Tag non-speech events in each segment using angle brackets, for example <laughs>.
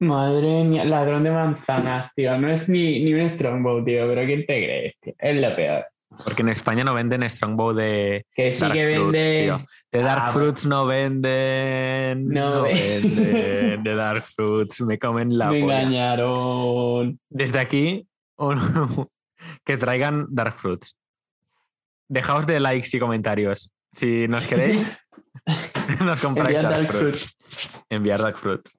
Madre mía, ladrón de manzanas, tío. No es ni, ni un Strongbow, tío, pero ¿quién te crees, tío? Es lo peor. Porque en España no venden Strongbow de. Que sí Dark que Fruits, vende. tío. De Dark Ah, Fruits no venden. No No, ve- venden. De Dark Fruits me comen la <laughs> Me polla. engañaron. Desde aquí, un- <laughs> que traigan Dark Fruits. Dejaos de likes y comentarios. Si nos queréis, <laughs> nos compráis Enviar Dark, Dark Fruits. Fruit. Enviar Dark Fruits.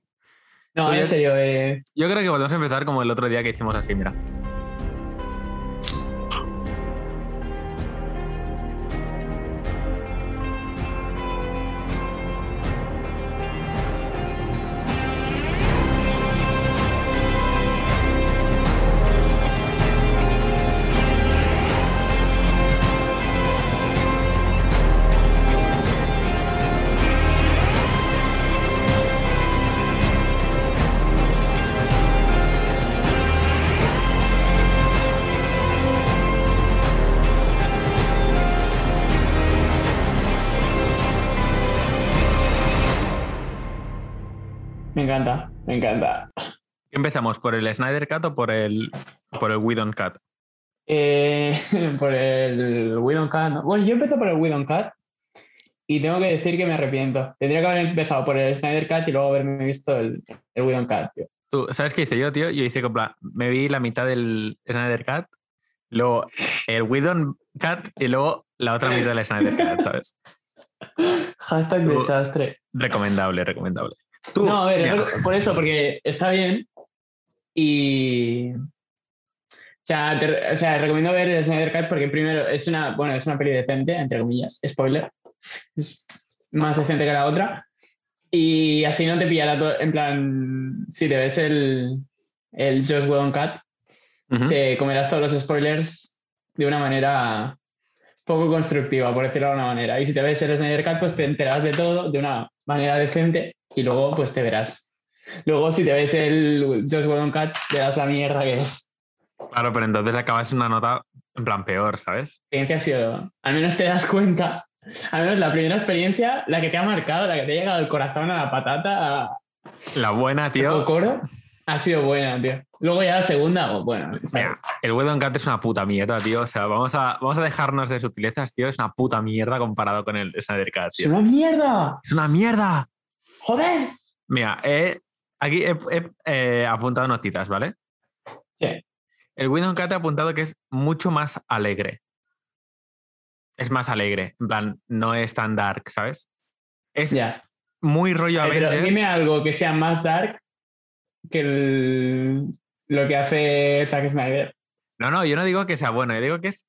No, en serio, eh. Yo creo que podemos empezar como el otro día que hicimos así, mira. ¿Empezamos por el Snyder Cut o por el, por el Whedon Cut? Eh, <laughs> por el Widow Cat. ¿no? Bueno, yo empecé por el Widow Cat y tengo que decir que me arrepiento. Tendría que haber empezado por el Snyder Cat y luego haberme visto el, el Cat, tío. Tú, ¿sabes qué hice yo, tío? Yo hice, plan, me vi la mitad del Snyder Cut, luego el Whedon Cut y luego la otra mitad del Snyder Cut, ¿sabes? <laughs> Hashtag Tú- desastre. Recomendable, recomendable. Tú, No, a ver, por eso, porque está bien y... O sea, te- o sea, recomiendo ver el Snyder Cut porque primero es una, bueno, es una peli decente, entre comillas, spoiler. Es más decente que la otra. Y así no te pillará todo, en plan, si te ves el, el Josh Whedon Cut, ujú. te comerás todos los spoilers de una manera poco constructiva, por decirlo de alguna manera. Y si te ves el Snyder Cut, pues te enterarás de todo de una manera decente y luego pues te verás. Luego si te ves el Josh Whedon Cut, te das la mierda que es. Claro, pero entonces acabas una nota en plan peor, ¿sabes? Experiencia ha sido, al menos te das cuenta, al menos la primera experiencia, la que te ha marcado, la que te ha llegado al corazón, a la patata, a La buena, tío. coro, ha sido buena, tío. Luego ya la segunda, pues bueno. Mira, el Whedon Cut es una puta mierda, tío. O sea, vamos a, vamos a dejarnos de sutilezas, tío. Es una puta mierda comparado con el Snyder ¡Es tío. una mierda! ¡Es una mierda! ¡Joder! Mira, he- aquí he, he, eh, apuntado notitas, ¿vale? Sí. El Whedon Cut ha apuntado que es mucho más alegre. Es más alegre. En plan, no es tan dark, ¿sabes? Es Ya. muy rollo Eh, pero Avengers. dime algo que sea más dark que el- lo que hace Zack Snyder. No, no, yo no digo que sea bueno, yo digo que es.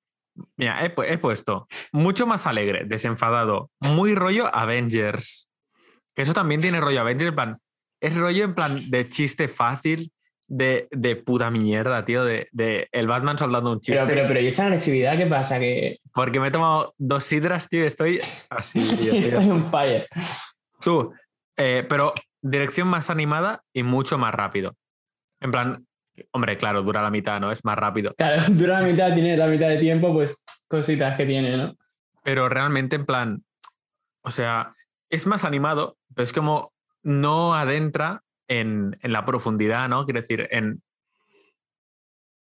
Mira, he, pu- he puesto mucho más alegre, desenfadado, muy rollo Avengers. Que eso también tiene rollo Avengers, en plan. Es rollo en plan de chiste fácil, de, de puta mierda, tío, de, de el Batman soldando un chiste. Pero, pero, pero, ¿y esa agresividad qué pasa? Que Porque me he tomado dos sidras, tío, y estoy así, <laughs> tío. estoy on fire. Tú, eh, pero dirección más animada y mucho más rápido. En plan, hombre, claro, dura la mitad, ¿no? Es más rápido. Claro, <laughs> dura la mitad, tiene la mitad de tiempo, pues cositas que tiene, ¿no? pero realmente en plan, o sea, es más animado, pero es como no adentra en, en la profundidad, ¿no? Quiero decir, en...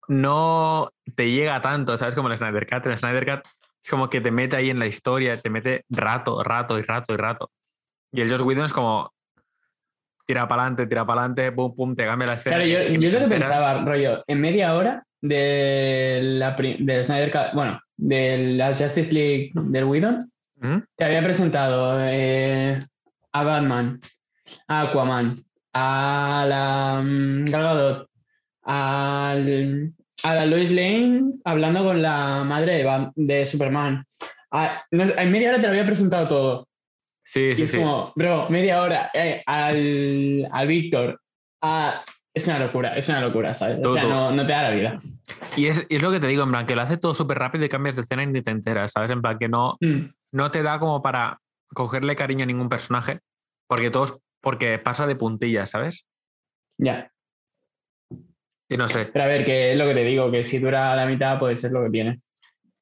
No te llega tanto, ¿sabes? Como el Snyder Cut. El Snyder Cut es como que te mete ahí en la historia, te mete rato, rato y rato y rato. Y el Josh Whedon es como tira para adelante, tira para adelante, pum, pum, te cambia la escena. Claro, yo, yo lo que pensaba, rollo, en media hora de la, del Snyder Cut, bueno, de la Justice League del Whedon, ¿Mm? te había presentado eh, a Batman, a Aquaman, a la mm, Gal Gadot, al- a la Lois Lane hablando con la madre de, Superman. A- no sé, en media hora te lo había presentado todo. Sí, Y sí, es sí. como, bro, media hora eh, al, al Víctor. a- Es una locura, es una locura, ¿sabes? O sea, no, no te da la vida. Y es, y es lo que te digo, en plan, que lo hace todo súper rápido y cambias de escena y ni te enteras, ¿sabes? En plan, que no, Mm, no te da como para cogerle cariño a ningún personaje, porque todos, porque pasa de puntillas, ¿sabes? ya. Y no sé, Pero a ver, que es lo que te digo, que si dura la mitad, pues es lo que tiene.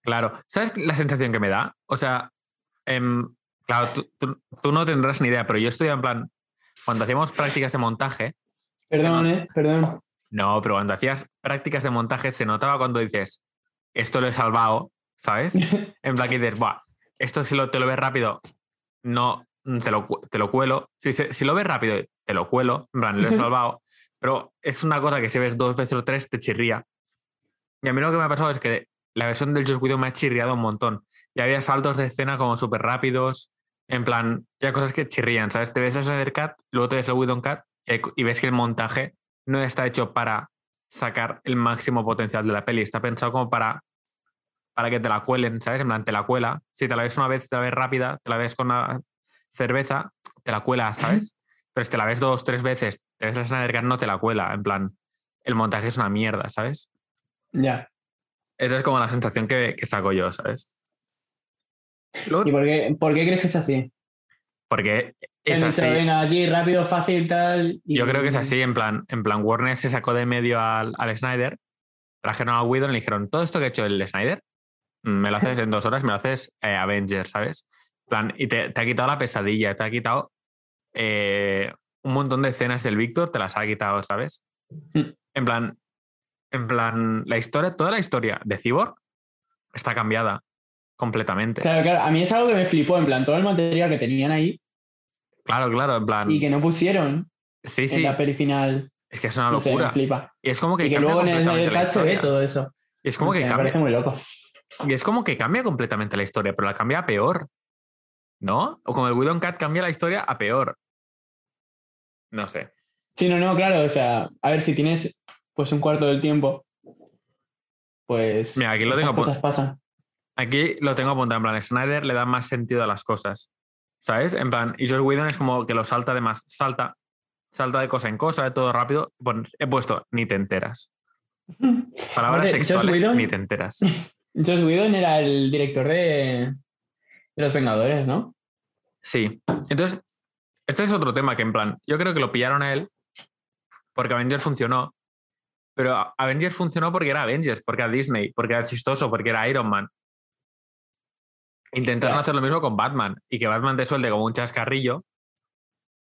claro. ¿Sabes la sensación que me da? O sea, em, claro, tú, tú- tú no tendrás ni idea, pero yo estoy en plan, cuando hacíamos prácticas de montaje, Perdón, eh, perdón. No, pero cuando hacías prácticas de montaje se notaba cuando dices, esto lo he salvado, ¿sabes? <laughs> En plan que dices, Buah, esto si lo, te lo ves rápido, no, te lo, te lo cuelo. Si, si lo ves rápido, te lo cuelo, en plan, lo he salvado. Pero es una cosa que si ves dos veces o tres te chirría. Y a mí lo que me ha pasado es que la versión del Just Widow me ha chirriado un montón. Y había saltos de escena como súper rápidos, en plan, ya cosas que chirrían, ¿sabes? Te ves el Snyder Cut, luego te ves el Widow Cut y, y ves que el montaje no está hecho para sacar el máximo potencial de la peli, está pensado como para, para que te la cuelen, ¿sabes? En plan, te la cuela. Si te la ves una vez, te la ves rápida, te la ves con una cerveza, te la cuela, ¿sabes? Pero si te la ves dos, tres veces, te ves la Snyder Cut, no te la cuela. En plan, el montaje es una mierda, ¿sabes? Ya. Esa es como la sensación que, que saco yo, ¿sabes? Luego- ¿Y por qué, por qué crees que es así? porque es Han así. aquí rápido, fácil, tal. y- Yo creo que es así, en plan, en plan Warner se sacó de medio al, al Snyder, trajeron a Whedon y le dijeron, todo esto que ha hecho el Snyder, mm, me lo haces <laughs> en dos horas, me lo haces eh, Avengers, ¿sabes? En plan, y te, te ha quitado la pesadilla, te ha quitado eh, un montón de escenas del Víctor, te las ha quitado, ¿sabes? Mm. En plan, en plan, la historia, toda la historia de Cyborg está cambiada completamente. Claro, claro. A mí es algo que me flipó, en plan, todo el material que tenían ahí Claro, claro, en plan, y que no pusieron sí, en sí, la peli final. es que es una No sé, me locura. flipa. y es como que Y que luego en el Snyder la se ve todo eso. Y es como No sé, que me cambia, parece muy loco. Y es como que cambia completamente la historia, pero la cambia peor. ¿No? O como el Widow Cat cambia la historia a peor. No sé. Sí, no, no, claro. O sea, a ver, si tienes pues un cuarto del tiempo, pues. Mira, aquí lo tengo cosas pasan. Aquí lo tengo apuntado. En plan, Snyder le da más sentido a las cosas. ¿Sabes? En plan, y Josh Whedon es como que lo salta de más. Salta. Salta de cosa en cosa, de todo rápido. Pon- he puesto ni te enteras. <laughs> Palabras Joss textuales, Whedon- ni te enteras. <laughs> Joss Whedon era el director de, de Los Vengadores, ¿no? Sí. Entonces, este es otro tema que en plan, yo creo que lo pillaron a él porque Avengers funcionó. Pero Avengers funcionó porque era Avengers, porque era Disney, porque era chistoso, porque era Iron Man. Intentaron hacer lo mismo con Batman y que Batman te suelte como un chascarrillo,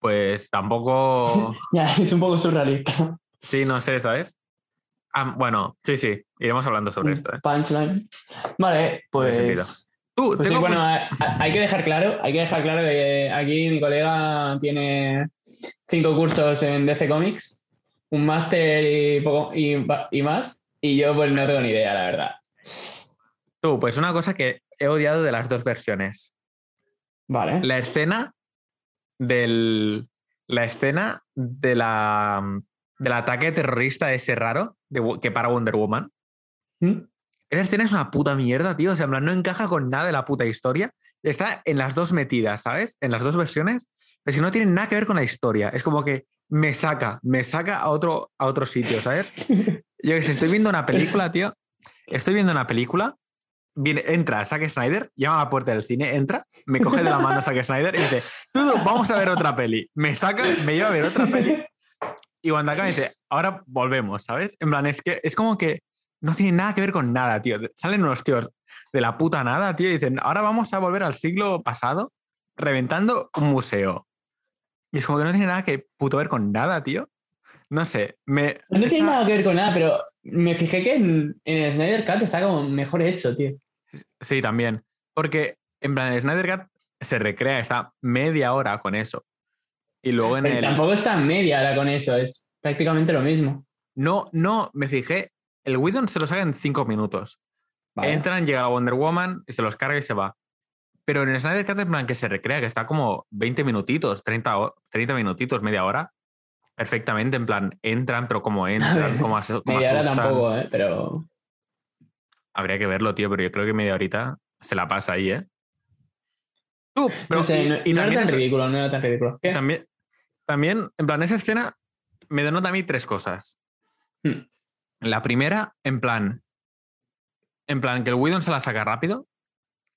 pues tampoco. <laughs> Ya, es un poco surrealista. Sí, no sé, ¿sabes? Ah, bueno, sí, sí, iremos hablando sobre esto. ¿eh? Punchline. Vale, pues. Tú, pues sí, bueno, hay que dejar claro, hay que dejar claro que aquí mi colega tiene cinco cursos en DC Comics, un máster y, poco- y, más, y yo pues no tengo ni idea, la verdad. tú, pues una cosa que he odiado de las dos versiones. Vale. la escena del. La escena de la, del ataque terrorista ese raro de que para Wonder Woman. ¿Mm? Esa escena es una puta mierda, tío. O sea, en plan, no encaja con nada de la puta historia. Está en las dos metidas, ¿sabes? En las dos versiones. Pero si no tiene nada que ver con la historia. Es como que me saca, me saca a otro, a otro sitio, ¿sabes? <laughs> Yo que sé, estoy viendo una película, tío. Estoy viendo una película. Viene, entra Zack Snyder, llama a la puerta del cine, entra, me coge de la mano Zack Snyder y dice, tú, vamos a ver otra peli. Me saca, me lleva a ver otra peli. Y cuando acaba dice, ahora volvemos, ¿sabes? En plan, es que es como que no tiene nada que ver con nada, tío. Salen unos tíos de la puta nada, tío, y dicen, ahora vamos a volver al siglo pasado reventando un museo. Y es como que no tiene nada que puto ver con nada, tío. No sé, me... No tiene nada que ver con nada, pero me fijé que en, en el Snyder Cut está como mejor hecho, tío. Sí, también. Porque en plan, el Snyder Cut se recrea, está media hora con eso. Y luego en Pero el... Tampoco está media hora con eso, es prácticamente lo mismo. No, no, me fijé, el Whedon se lo saca en cinco minutos. Vale. Entran, llega la Wonder Woman, y se los carga y se va. Pero en el Snyder Cut, en plan, que se recrea, que está como 20 minutitos, 30, ho- 30 minutitos, media hora, perfectamente, en plan, entran, pero como <laughs> entran, como, como Media hora tampoco, ¿eh? Pero Habría que verlo, tío, pero yo creo que media horita se la pasa ahí, ¿eh? Tú, pero no sé, y- no, y no era tan es- ridículo, no era tan ridículo. ¿Qué? También, también, en plan, esa escena me denota a mí tres cosas. Hmm. La primera, en plan, en plan, que el Whedon se la saca rápido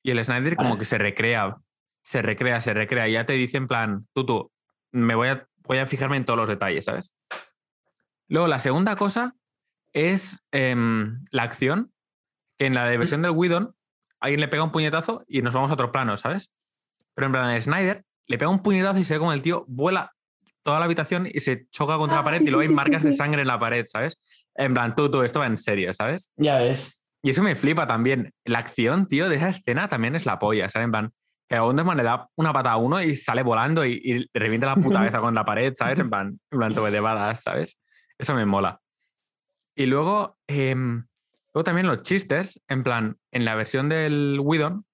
y el Snyder como Vale. que se recrea, se recrea, se recrea. Y ya te dice en plan, tú, tú, me voy a, voy a fijarme en todos los detalles, ¿sabes? Luego, la segunda cosa es em, la acción, que en la de versión del Whedon, alguien le pega un puñetazo y nos vamos a otro plano, ¿sabes? Pero en plan, el Snyder le pega un puñetazo y se ve como el tío vuela toda la habitación y se choca contra Ah, la pared sí, y luego hay sí, marcas sí, de sangre en la pared, ¿sabes? En plan, tú, tú, esto va en serio, ¿sabes? Ya ves. Y eso me flipa también. La acción, tío, de esa escena también es la polla, ¿sabes? En plan, que a Wonderman le da una pata a uno y sale volando y, y revienta la puta <laughs> cabeza con la pared, ¿sabes? En plan, en plan, de badass, ¿sabes? Eso me mola. Y luego, em, luego también los chistes, en plan, en la versión del Whedon,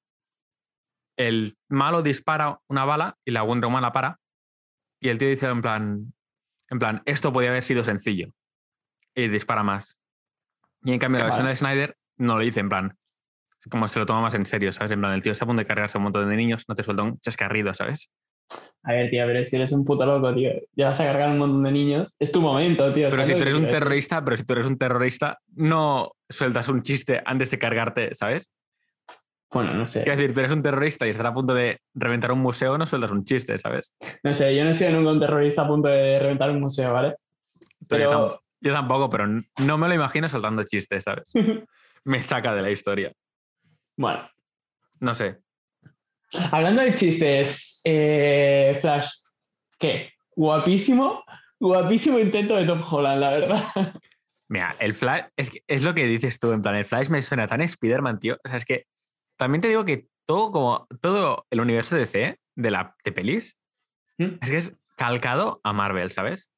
el malo dispara una bala y la Wonder Woman la para. Y el tío dice en plan, en plan, esto podía haber sido sencillo. Y dispara más. Y en cambio, la versión Vale. de Snyder no lo dice en plan, como se lo toma más en serio, ¿sabes? En plan, el tío está a punto de cargarse a un montón de niños, no te suelta un chascarrido, ¿sabes? A ver, tío, pero si eres un puto loco, tío, ya vas a cargar un montón de niños. Es tu momento, tío. Pero ¿sabes si tú eres un terrorista, pero si tú eres un terrorista, no sueltas un chiste antes de cargarte, ¿sabes? Bueno, no sé. Quiero decir, tú eres un terrorista y estás a punto de reventar un museo, no sueltas un chiste, ¿sabes? No sé, yo no he sido nunca un terrorista a punto de reventar un museo, ¿vale? Pero yo, tampoco, pero no me lo imagino soltando chistes, ¿sabes? <laughs> Me saca de la historia. bueno, No sé. hablando de chistes, eh, Flash, ¿qué? Guapísimo, guapísimo intento de Tom Holland, la verdad. Mira, el Flash, es, que- es lo que dices tú, en plan, el Flash me suena tan Spider-Man, tío. O sea, es que también te digo que todo como todo el universo de DC, de la de pelis, ¿Mm? es que es calcado a Marvel, ¿sabes?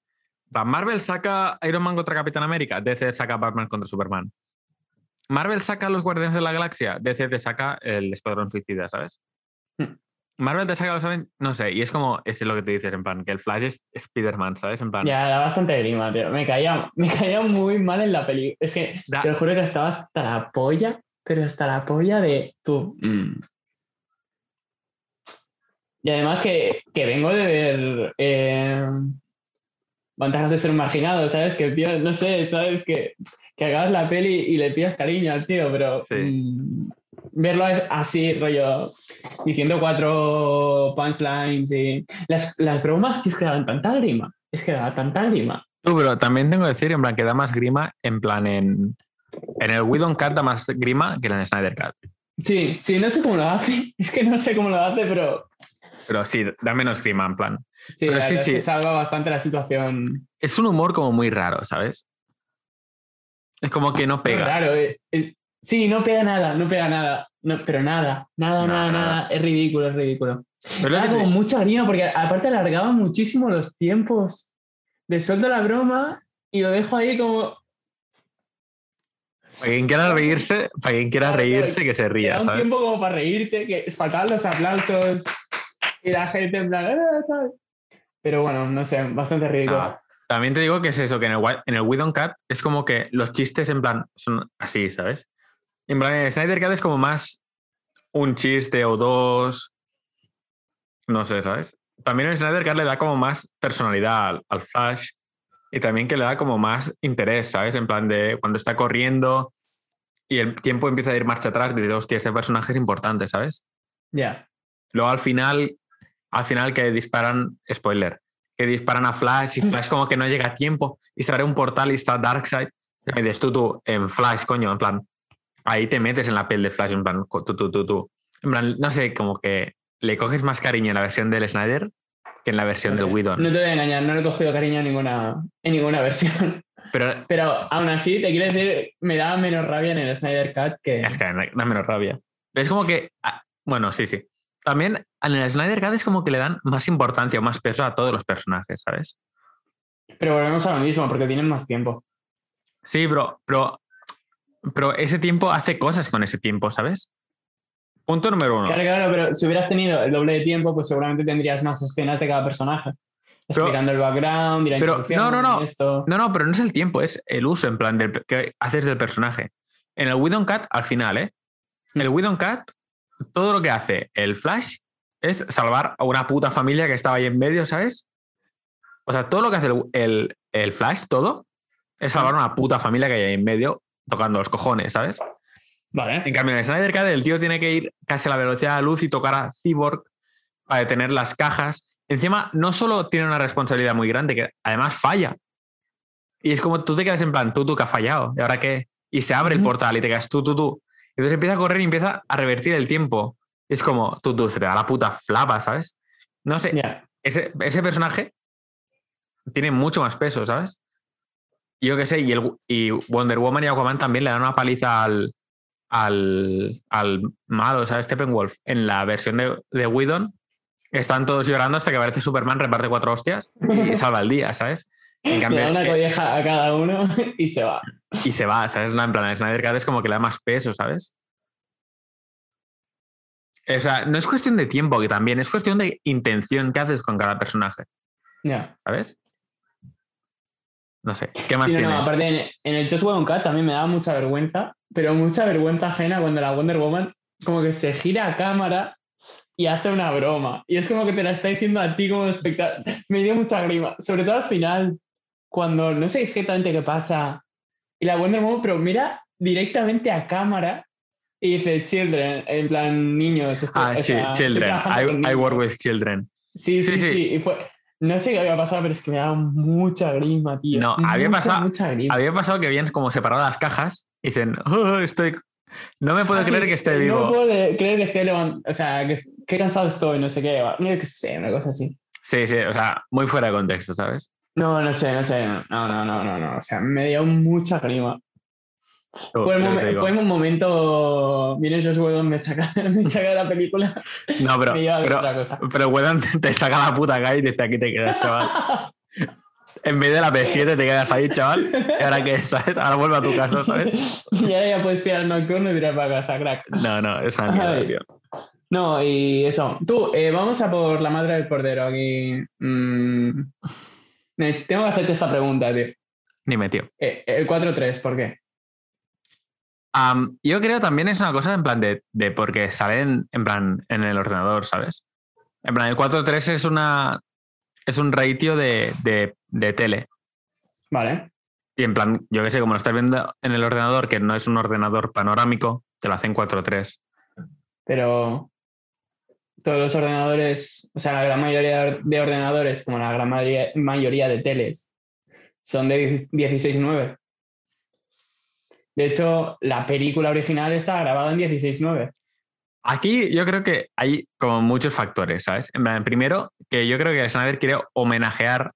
Marvel saca Iron Man contra Capitán América, DC saca Batman contra Superman. Marvel saca los Guardianes de la Galaxia, DC te saca el Escuadrón Suicida, ¿sabes? Hmm. Marvel te saca los Aven- no sé, y es como, es lo que te dices, en plan, que el Flash es Spider-Man, ¿sabes? En plan, Ya, da bastante grima, tío. Me caía, me caía muy mal en la peli. Es que da- te lo juro que estaba hasta la polla, pero hasta la polla de tú. mm. Y además que, que vengo de ver eh, Ventajas de ser un marginado, ¿sabes? Que el tío, no sé, ¿sabes? Que, que hagas la peli y le pidas cariño al tío, pero Sí. mm, verlo así, rollo, diciendo cuatro punchlines y. Las, las bromas, tío, es que daban tanta grima. Es que daba tanta grima. Tú, pero también tengo que decir, en plan, que da más grima, en plan, en, en el Widon Cut da más grima que en el Snyder Cut. Sí, sí, no sé cómo lo hace. <laughs> Es que no sé cómo lo hace, pero. Pero sí, da menos grima, en plan. Sí, Pero la sí, es sí. que salva bastante la situación. Es un humor como muy raro, ¿sabes? Es como que no pega. Claro, es- es- sí, no pega nada, no pega nada. No, pero nada, nada, Nada, nada. Es ridículo, es ridículo. Pero te- como mucha grima, porque aparte alargaba muchísimo los tiempos de suelto la broma y lo dejo ahí como. Para quien quiera reírse, para quien quiera reírse, que se ría, da un ¿sabes? tiempo como para reírte, que faltaban los aplausos y la gente en plan. ¿sabes? Pero bueno, no sé, bastante ridículo. Ah, también te digo que es eso, que en el, en el Widon Cut es como que los chistes en plan son así, ¿sabes? En plan, en el Snyder Cut es como más un chiste o dos. No sé, ¿sabes? También el Snyder Cut le da como más personalidad al, al Flash y también que le da como más interés, ¿sabes? En plan de cuando está corriendo y el tiempo empieza a ir marcha atrás, dices, hostia, este personaje es importante, ¿sabes? Ya. Luego al final, al final que disparan, spoiler, que disparan a Flash y Flash como que no llega a tiempo y se abre un portal y está Darkseid. Y me dices tú, tú, en Flash, coño, en plan, ahí te metes en la piel de Flash, en plan, tú, tú, tú, tú. En plan, no sé, como que le coges más cariño en la versión del Snyder que en la versión No del sé, Whedon. No te voy a engañar, no le he cogido cariño a ninguna, en ninguna versión. Pero Pero aún así, te quiero decir, me da menos rabia en el Snyder Cut que. es que da da menos rabia. Es como que, ah, bueno, sí, sí. También en el Snyder Cut es como que le dan más importancia o más peso a todos los personajes, ¿sabes? Pero volvemos a lo mismo, porque tienen más tiempo. Sí, pero, pero, pero ese tiempo hace cosas con ese tiempo, ¿sabes? Punto número uno. Claro, claro, pero si hubieras tenido el doble de tiempo, pues seguramente tendrías más escenas de cada personaje. Explicando el background y la pero- no, no, no. Esto. No, no, pero no es el tiempo, es el uso en plan del, que haces del personaje. En el Widon Cat, al final, ¿eh? El Widon Cat, todo lo que hace el Flash es salvar a una puta familia que estaba ahí en medio, ¿sabes? O sea, todo lo que hace el, el- el Flash, todo, es salvar a una puta familia que hay ahí en medio tocando los cojones, ¿sabes? Vale. En cambio, en el Snyder Cut, el tío tiene que ir casi a la velocidad de la luz y tocar a Cyborg para detener las cajas. Encima, no solo tiene una responsabilidad muy grande, que además falla. Y es como tú te quedas en plan, tú, tú que has fallado. ¿Y ahora qué? Y se abre el portal y te quedas tú, tú, tú. Entonces empieza a correr y empieza a revertir el tiempo. Y es como, tú, tú, se te da la puta flapa, ¿sabes? No sé, ese, ese personaje tiene mucho más peso, ¿sabes? Yo qué sé, y, el, y Wonder Woman y Aquaman también le dan una paliza al, al, al malo, ¿sabes? Steppenwolf. En la versión de, de Whedon están todos llorando hasta que aparece Superman, reparte cuatro hostias y <laughs> salva el día, ¿sabes? En Le da una eh, colleja a cada uno <laughs> y se va. y se va, ¿sabes? No, en plan, Snyder Cut es como que le da más peso, ¿sabes? O sea, no es cuestión de tiempo, que también es cuestión de intención que haces con cada personaje, Ya. ¿sabes? No sé, ¿qué más Sí, no, no, tienes? aparte, en, en el Just Whedon Cut también me daba mucha vergüenza, pero mucha vergüenza ajena cuando la Wonder Woman como que se gira a cámara y hace una broma. Y es como que te la está diciendo a ti como espectador. <laughs> Me dio mucha grima, sobre todo al final, cuando no sé exactamente qué pasa. Y la Wonder Woman, pero mira directamente a cámara y dice children, en plan niños. estoy- Ah, sí, sea, Children. I, I work with children. Sí, Sí, sí, sí. sí. Y fue, no sé qué había pasado, pero es que me daba mucha grima, tío. No, había Mucha, pasado- Mucha grima. Había pasado que habían como separado las cajas y dicen, "Oh, estoy... No me puedo Ah, sí, creer que esté No vivo. puedo de- creer que esté levantado. O sea, que, qué cansado estoy, no sé qué. No sé, una cosa así. Sí, sí, o sea, muy fuera de contexto, ¿sabes? No, no sé, no sé. No, no, no, no. no. O sea, me dio mucha grima. Fue, digo. fue un momento. Viene Josh Whedon, me saca, <laughs> me saca de la película. No, pero, <laughs> me pero, otra cosa. pero Whedon te- saca la puta cara y dice, aquí te quedas, chaval. <laughs> En vez de la P7 te quedas ahí, chaval. Y ahora que, ¿sabes? Ahora vuelve a tu casa, ¿sabes? y ahora ya puedes pillar el nocturno y tirar para casa, crack. No, no, es una mierda, tío. No, y eso. Tú, eh, vamos a por la madre del cordero aquí. Mm, tengo que hacerte esta pregunta, tío. Dime, tío. Eh, el 4-3, ¿por qué? Yo creo también es una cosa en plan de, de porque salen en plan en el ordenador, ¿sabes? En plan, el 4.3 es una es un ratio de, de, de tele. Vale. Y en plan, yo qué sé, como lo estás viendo en el ordenador, que no es un ordenador panorámico, te lo hacen 4.3. pero todos los ordenadores, o sea, la gran mayoría de ordenadores, como la gran mayoría, de teles, son de 16.9. De hecho, la película original está grabada en 16.9. Aquí yo creo que hay como muchos factores, ¿sabes? En plan, primero, que yo creo que Snyder quiere homenajear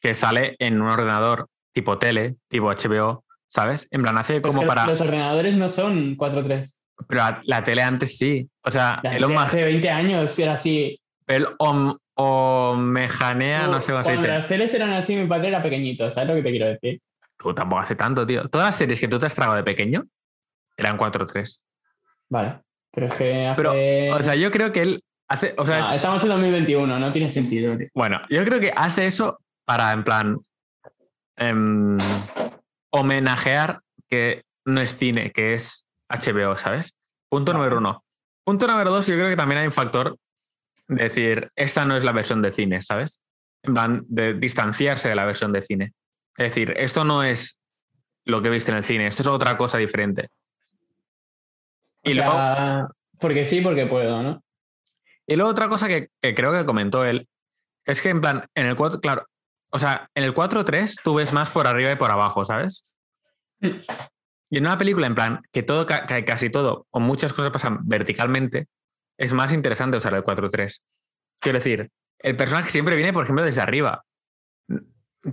que sale en un ordenador tipo tele, tipo HBO, ¿sabes? En plan, hace como para... Los ordenadores no son 4.3. Pero la, la tele antes sí. O sea, La Elon Musk hace 20 años era así. él om- homenajeea, no sé cómo se Cuando dice. las teles eran así, mi padre era pequeñito, ¿sabes lo que te quiero decir? Tú tampoco hace tanto, tío. Todas las series que tú te has tragado de pequeño eran 4-3. Vale. Pero es que hace... Pero, o sea, yo creo que él hace... O sea, No, es- estamos en 2021, no tiene sentido. tío. Bueno, yo creo que hace eso para, en plan, em, homenajear que no es cine, que es HBO, ¿sabes? Punto Vale. número uno. Punto número dos, yo creo que también hay un factor de decir, esta no es la versión de cine, ¿sabes? En plan, de distanciarse de la versión de cine. Es decir, esto no es lo que viste en el cine, esto es otra cosa diferente. O Y luego, sea, porque sí, porque puedo, ¿no? Y luego otra cosa que, que creo que comentó él, es que en plan, en el 4, claro, o sea, en el 4-3 tú ves más por arriba y por abajo, ¿sabes? Y en una película, en plan, que todo, ca- casi todo, o muchas cosas pasan verticalmente, es más interesante usar el 4-3. Quiero decir, el personaje siempre viene, por ejemplo, desde arriba.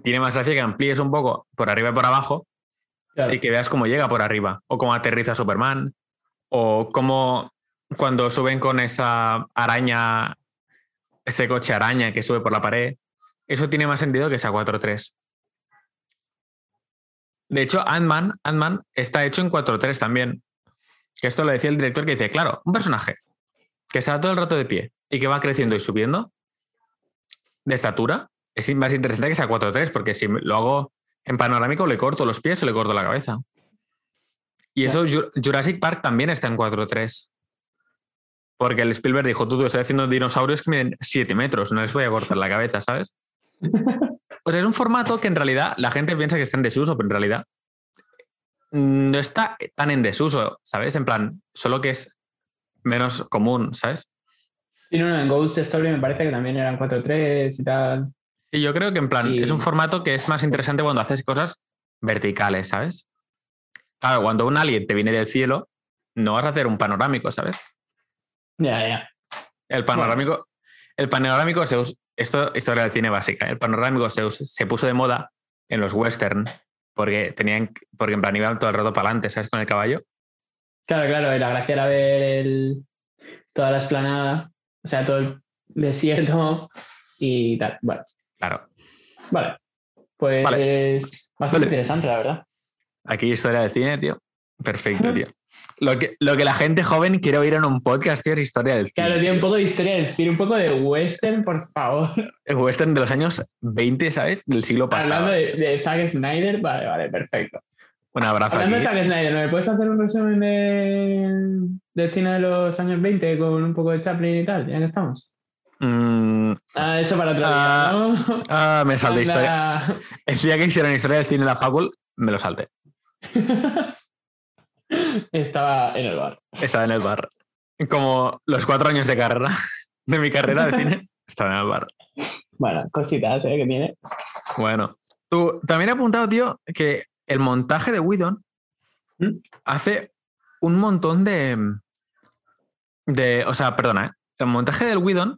Tiene más gracia que amplíes un poco por arriba y por abajo Claro. y que veas cómo llega por arriba, o cómo aterriza Superman, o cómo cuando suben con esa araña, ese coche araña que sube por la pared, eso tiene más sentido que esa 4-3. De hecho, Ant-Man Ant-Man está hecho en 4-3 también. Que esto lo decía el director que dice, claro, un personaje que está todo el rato de pie y que va creciendo y subiendo de estatura, es más interesante que sea 4-3, porque si lo hago en panorámico le corto los pies o le corto la cabeza. Y eso Ju- Jurassic Park también está en 4-3. Porque el Spielberg dijo, tú, tú estoy haciendo dinosaurios que miden 7 metros, no les voy a cortar la cabeza, ¿sabes? <laughs> O sea, es un formato que en realidad la gente piensa que está en desuso, pero en realidad mm, no está tan en desuso, ¿sabes? En plan, solo que es menos común, ¿sabes? Sí, no, no, en Ghost Story me parece que también eran 4-3 y tal. Y yo creo que en plan, es un formato que es más interesante cuando haces cosas verticales, ¿sabes? Claro, cuando un alien te viene del cielo, no vas a hacer un panorámico, ¿sabes? Ya, ya. El panorámico, el panorámico se, us- esto historia del cine básica. El panorámico se, se puso de moda en los western porque tenían, porque en plan iban todo el rato para adelante, ¿sabes? Con el caballo. Claro, claro, y la gracia era ver el, toda la esplanada, o sea, todo el desierto y tal. Bueno, Claro. vale. Pues Vale. bastante Vale. interesante, la verdad. Aquí historia del cine, tío. Perfecto, <laughs> tío. Lo que, lo que la gente joven quiere oír en un podcast, tío, es historia del cine. Claro, tiene un poco de historia del cine, un poco de western, por favor. El western de los años 20, ¿sabes? Del siglo pasado. Hablando de, de Zack Snyder, vale, vale, perfecto. Un abrazo Hablando aquí. de Zack Snyder, ¿me puedes hacer un resumen de, del cine de los años 20 con un poco de Chaplin y tal? Ya que estamos. Mm, Ah, eso para otro Ah, día, ¿no? ah, me salté historia. El día que hicieron historia del cine en la facul, me lo salté. <laughs> Estaba en el bar. Estaba en el bar. Como los cuatro años de carrera, <laughs> de mi carrera de cine, estaba en el bar. Bueno, cositas ¿eh? que tiene. Bueno, tú también he apuntado, tío, que el montaje de Whedon ¿Mm? hace un montón de. de o sea, perdona, ¿eh? el montaje del Whedon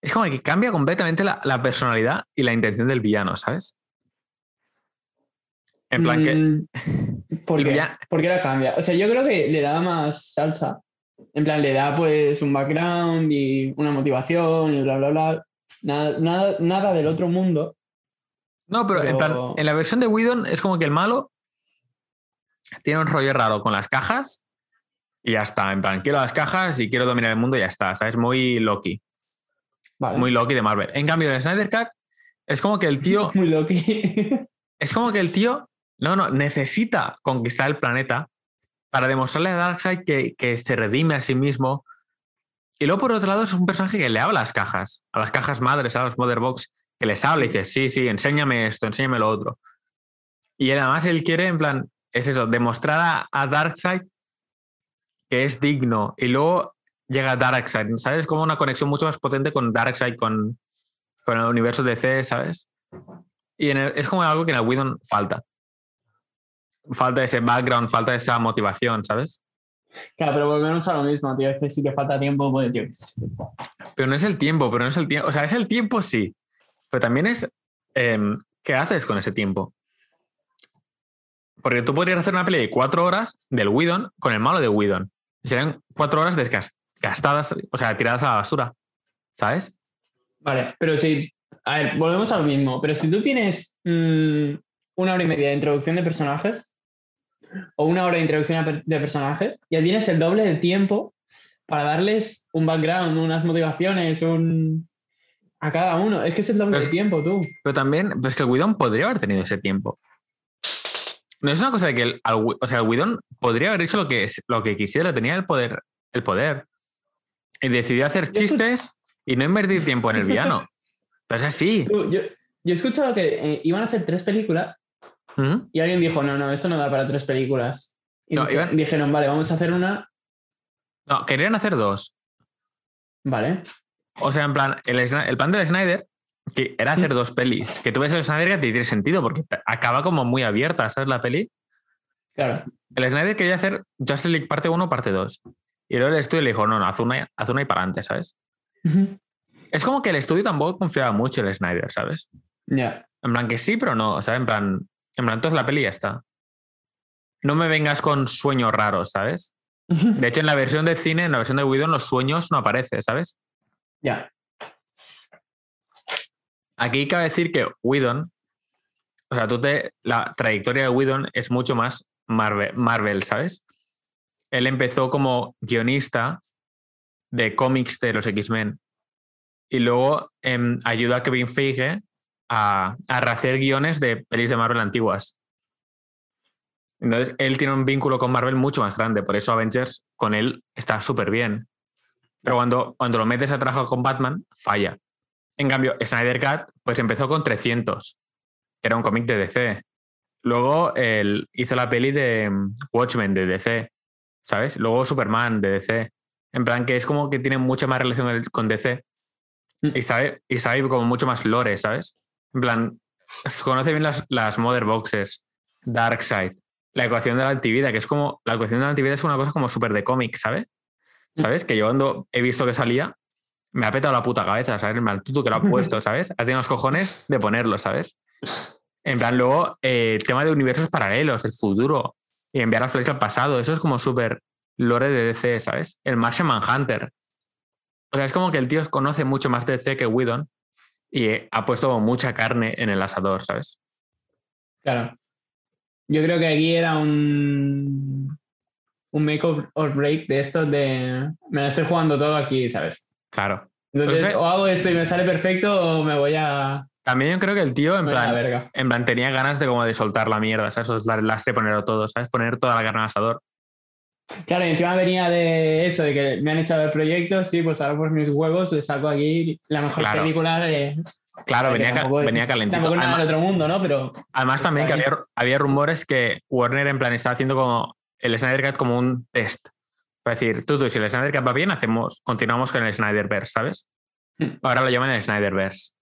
es como que cambia completamente la, la personalidad y la intención del villano, ¿sabes? En plan que. Mm, ¿Por qué? villano- ¿Por qué la cambia? O sea, yo creo que le da más salsa. En plan, le da pues un background y una motivación y bla, bla, bla. Nada, nada, nada del otro mundo. No, pero, en plan, en la versión de Whedon es como que el malo tiene un rollo raro con las cajas y ya está. En plan, quiero las cajas y quiero dominar el mundo y ya está. ¿Sabes? Muy Loki. Vale. Muy Loki de Marvel. En cambio, en Snyder Cut es como que el tío. <laughs> Muy Loki. Es como que el tío. No, no, necesita conquistar el planeta para demostrarle a Darkseid que, que se redime a sí mismo. Y luego, por otro lado, es un personaje que le habla a las cajas, a las cajas madres, a los Mother Box, que les habla y dice, sí, sí, enséñame esto, enséñame lo otro. Y además él quiere, en plan, es eso, demostrar a, a Darkseid que es digno. Y luego llega Darkseid, ¿sabes? Como una conexión mucho más potente con Darkseid, con, con el universo DC, ¿sabes? Y en el- es como algo que en el Whedon falta. Falta ese background, falta esa motivación, ¿sabes? Claro, pero volvemos a lo mismo, tío. Es que si te falta tiempo, pues. Pero no es el tiempo, pero no es el tiempo. O sea, es el tiempo, sí. Pero también es em, qué haces con ese tiempo. Porque tú podrías hacer una peli de cuatro horas del Whedon con el malo de Whedon. Y Serían cuatro horas desgas- gastadas, o sea, tiradas a la basura. ¿Sabes? Vale, pero si. A ver, volvemos a lo mismo. Pero si tú tienes mm, una hora y media de introducción de personajes o una hora de introducción de personajes, ya tienes el doble de tiempo para darles un background, unas motivaciones, un. a cada uno. Es que es el doble Pero de es- tiempo, tú. Pero también, pues que el Whedon podría haber tenido ese tiempo. No es una cosa de que el, al o sea, el Whedon podría haber hecho lo que, es- lo que quisiera, tenía el poder, el poder. Y decidió hacer chistes y no invertir tiempo en el villano. <laughs> Pero es así. Tú, yo, yo he escuchado que eh, iban a hacer tres películas ¿Mm? y alguien dijo, no, no, esto no da para tres películas. Y No, dije- iban- dijeron, vale, vamos a hacer una. No, querían hacer dos. Vale. O sea, en plan, el, el plan del Snyder, que era hacer dos pelis. Que tú ves el Snyder que tiene sentido, porque te- acaba como muy abierta, ¿sabes? La peli. Claro. El Snyder quería hacer Justice League parte 1, parte 2. Y luego el estudio le dijo, no, no, haz una, haz una y para adelante, ¿sabes? Es como que el estudio tampoco confiaba mucho en el Snyder, ¿sabes? Ya. En plan que sí, pero no, o sea, en plan, en plan, entonces la peli ya está. No me vengas con sueños raros, ¿sabes? <laughs> De hecho, en la versión de cine, en la versión de Whedon, los sueños no aparecen, ¿sabes? Ya. Aquí cabe decir que Whedon, o sea, tú te, la trayectoria de Whedon es mucho más Marvel, Marvel, ¿sabes? Él empezó como guionista de cómics de los X-Men y luego em, ayudó a Kevin Feige a, a rehacer guiones de pelis de Marvel antiguas. Entonces, él tiene un vínculo con Marvel mucho más grande, por eso Avengers con él está súper bien. Pero cuando, cuando lo metes a trabajar con Batman, falla. En cambio, Snyder Cut pues empezó con 300, que era un cómic de DC. Luego él hizo la peli de mm, Watchmen de DC, ¿sabes? Luego Superman de DC. En plan que es como que tiene mucha más relación el- con DC Mm. y sabe, y sabe como mucho más lore, ¿sabes? En plan, conoce bien las, las Mother Boxes, Darkseid, la ecuación de la antivida, que es como, la ecuación de la antivida es una cosa como súper de cómic, ¿sabes? ¿Sabes? Que yo cuando he visto que salía, me ha petado la puta cabeza, ¿sabes? En plan, tú, tú que lo has puesto, <laughs> ¿sabes? Ha tenido los cojones de ponerlo, ¿sabes? En plan, luego, eh, tema de universos paralelos, el futuro, y enviar a Flash al pasado, eso es como súper lore de DC, ¿sabes? El Martian Manhunter. O sea, es como que el tío conoce mucho más de DC que Whedon y eh, ha puesto mucha carne en el asador, ¿sabes? Claro. Yo creo que aquí era un, un make or break de esto de me la estoy jugando todo aquí, ¿sabes? Claro. Entonces, O sea- o hago esto y me sale perfecto o me voy a... También yo creo que el tío, en plan, en plan, tenía ganas de como de soltar la mierda, ¿sabes? Soltar el lastre, ponerlo todo, ¿sabes? Poner toda la carne al asador. Claro, y encima venía de eso, de que me han echado el proyecto, sí, pues ahora por mis huevos le saco aquí la mejor Claro. película de... Claro, venía, tampoco venía calentito. Tampoco nada Además, del otro mundo, ¿no? Pero además también que Está había, había rumores que Warner en plan estaba haciendo como el Snyder Cut como un test. Para decir, tú, tú, si el Snyder Cut va bien, hacemos, continuamos con el Snyderverse, ¿sabes? Hmm. Ahora lo llaman el Snyderverse.